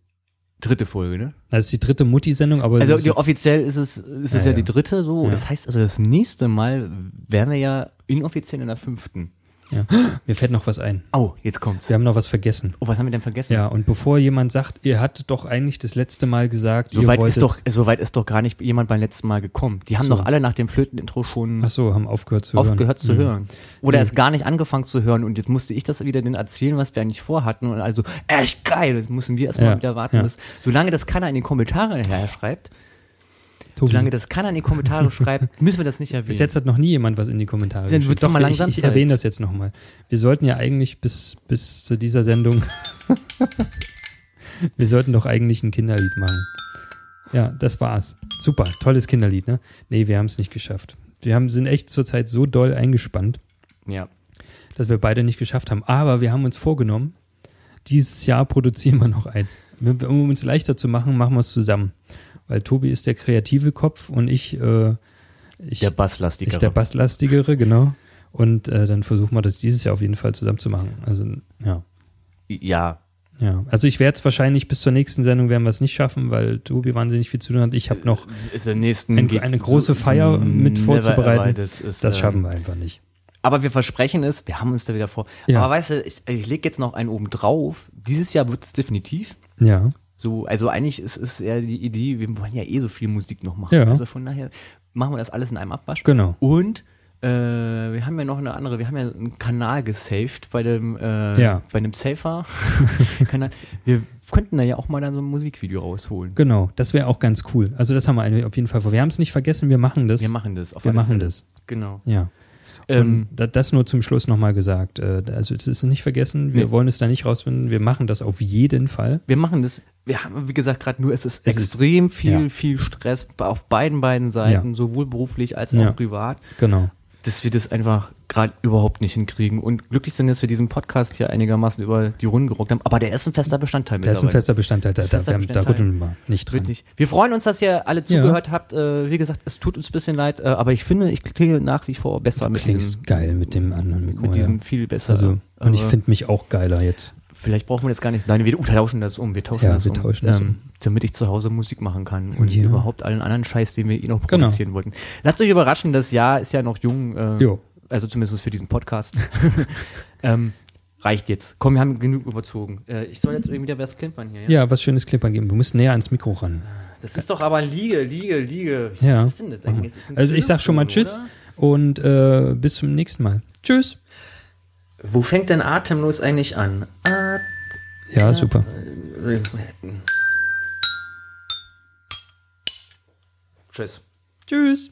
dritte Folge, ne? Das ist die dritte Mutti-Sendung, aber Also ist offiziell ist es, ist es Ja, ja, ja. die dritte so. Ja. Das heißt also, das nächste Mal wären wir ja inoffiziell in der fünften. Ja. Mir fällt noch was ein. Oh, jetzt kommt's. Wir haben noch was vergessen. Oh, was haben wir denn vergessen? Ja, und bevor jemand sagt, ihr hattet doch eigentlich das letzte Mal gesagt, ihr Soweit wolltet, ist, doch, soweit ist doch gar nicht jemand beim letzten Mal gekommen. Die haben So. doch alle nach dem Flötenintro schon ach so, haben aufgehört zu hören. aufgehört zu Mhm. hören. Oder Mhm. es gar nicht angefangen zu hören und jetzt musste ich das wieder denen erzählen, was wir eigentlich vorhatten und also echt geil, das müssen wir erstmal Ja, wieder warten. ja. Bis, solange das keiner in die Kommentare her schreibt, Tobi, solange das keiner in die Kommentare schreibt, müssen wir das nicht erwähnen. bis jetzt hat noch nie jemand was in die Kommentare Dann geschrieben. doch mal ich, langsam ich Zeit. erwähne das jetzt nochmal. Wir sollten ja eigentlich bis, bis zu dieser Sendung, wir sollten doch eigentlich ein Kinderlied machen. Ja, das war's. Super, tolles Kinderlied, ne? Nee, wir haben es nicht geschafft. Wir haben, sind echt zurzeit so doll eingespannt. ja. dass wir beide nicht geschafft haben. Aber wir haben uns vorgenommen, dieses Jahr produzieren wir noch eins. Um uns leichter zu machen, machen wir es zusammen. Weil Tobi ist der kreative Kopf und ich, äh, ich, Der Basslastigere. ich der Basslastigere, genau. Und äh, dann versuchen wir das dieses Jahr auf jeden Fall zusammen zu machen. Also, ja. ja. Ja, also ich werde es wahrscheinlich bis zur nächsten Sendung werden wir es nicht schaffen, weil Tobi wahnsinnig viel zu tun hat. Ich habe noch, Ein- eine große Feier mit vorzubereiten. Das, ist, das schaffen wir einfach nicht. Aber wir versprechen es, wir haben uns da wieder vor. Ja. Aber weißt du, ich, ich lege jetzt noch einen oben drauf. Dieses Jahr wird es definitiv. Ja. So, also eigentlich ist es ja die Idee, wir wollen ja eh so viel Musik noch machen. Ja. Also von daher machen wir das alles in einem Abwasch. Genau. Und äh, wir haben ja noch eine andere, wir haben ja einen Kanal gesaved bei dem, äh, Ja. bei dem Safer. Wir könnten da ja auch mal dann so ein Musikvideo rausholen. Genau, das wäre auch ganz cool. Also das haben wir auf jeden Fall vor. Wir haben es nicht vergessen, wir machen das. Wir machen das. Auf Wir machen Fälle. das. Genau. Ja. Ähm, das nur zum Schluss nochmal gesagt. Äh, Also es ist nicht vergessen, wir Nee. wollen es da nicht rausfinden. Wir machen das auf jeden Fall. wir machen das. Wir haben, wie gesagt, gerade nur, es ist Es ist- extrem viel, ja. viel Stress auf beiden, beiden Seiten, sowohl beruflich als auch Ja. privat. Genau. dass wir das einfach gerade überhaupt nicht hinkriegen und glücklich sind, dass wir diesen Podcast hier einigermaßen über die Runden gerockt haben. Aber der ist ein fester Bestandteil Der ist ein fester Bestandteil. Da, da, Fester da Bestandteil. rütteln wir nicht dran. Wirklich. Wir freuen uns, dass ihr alle zugehört habt. Äh, wie gesagt, es tut uns ein bisschen leid, äh, aber ich finde, ich klinge nach wie vor besser mit Klingst diesem, geil mit dem anderen Mikro. mit diesem ja. viel besser. Also, und ich finde mich auch geiler jetzt. Vielleicht brauchen wir das gar nicht. Nein, wir tauschen das um. Wir tauschen Ja, das wir um, tauschen das um. damit ich zu Hause Musik machen kann und Ja. überhaupt allen anderen Scheiß, den wir eh noch Genau. produzieren wollten. Lasst euch überraschen, das Jahr ist ja noch jung. Äh, Jo. also zumindest für diesen Podcast. ähm, reicht jetzt. Komm, wir haben genug überzogen. Äh, ich soll jetzt irgendwie wieder was klimpern hier. Ja, was schönes Klippern geben. Du musst näher ans Mikro ran. Das ist doch aber Liege, Liege, Liege. Ja. Was ist denn das eigentlich? Also ich sag schon mal Tschüss und äh, bis zum nächsten Mal. Tschüss. Wo fängt denn atemlos eigentlich an? At Ja, super. Tschüss. Tschüss.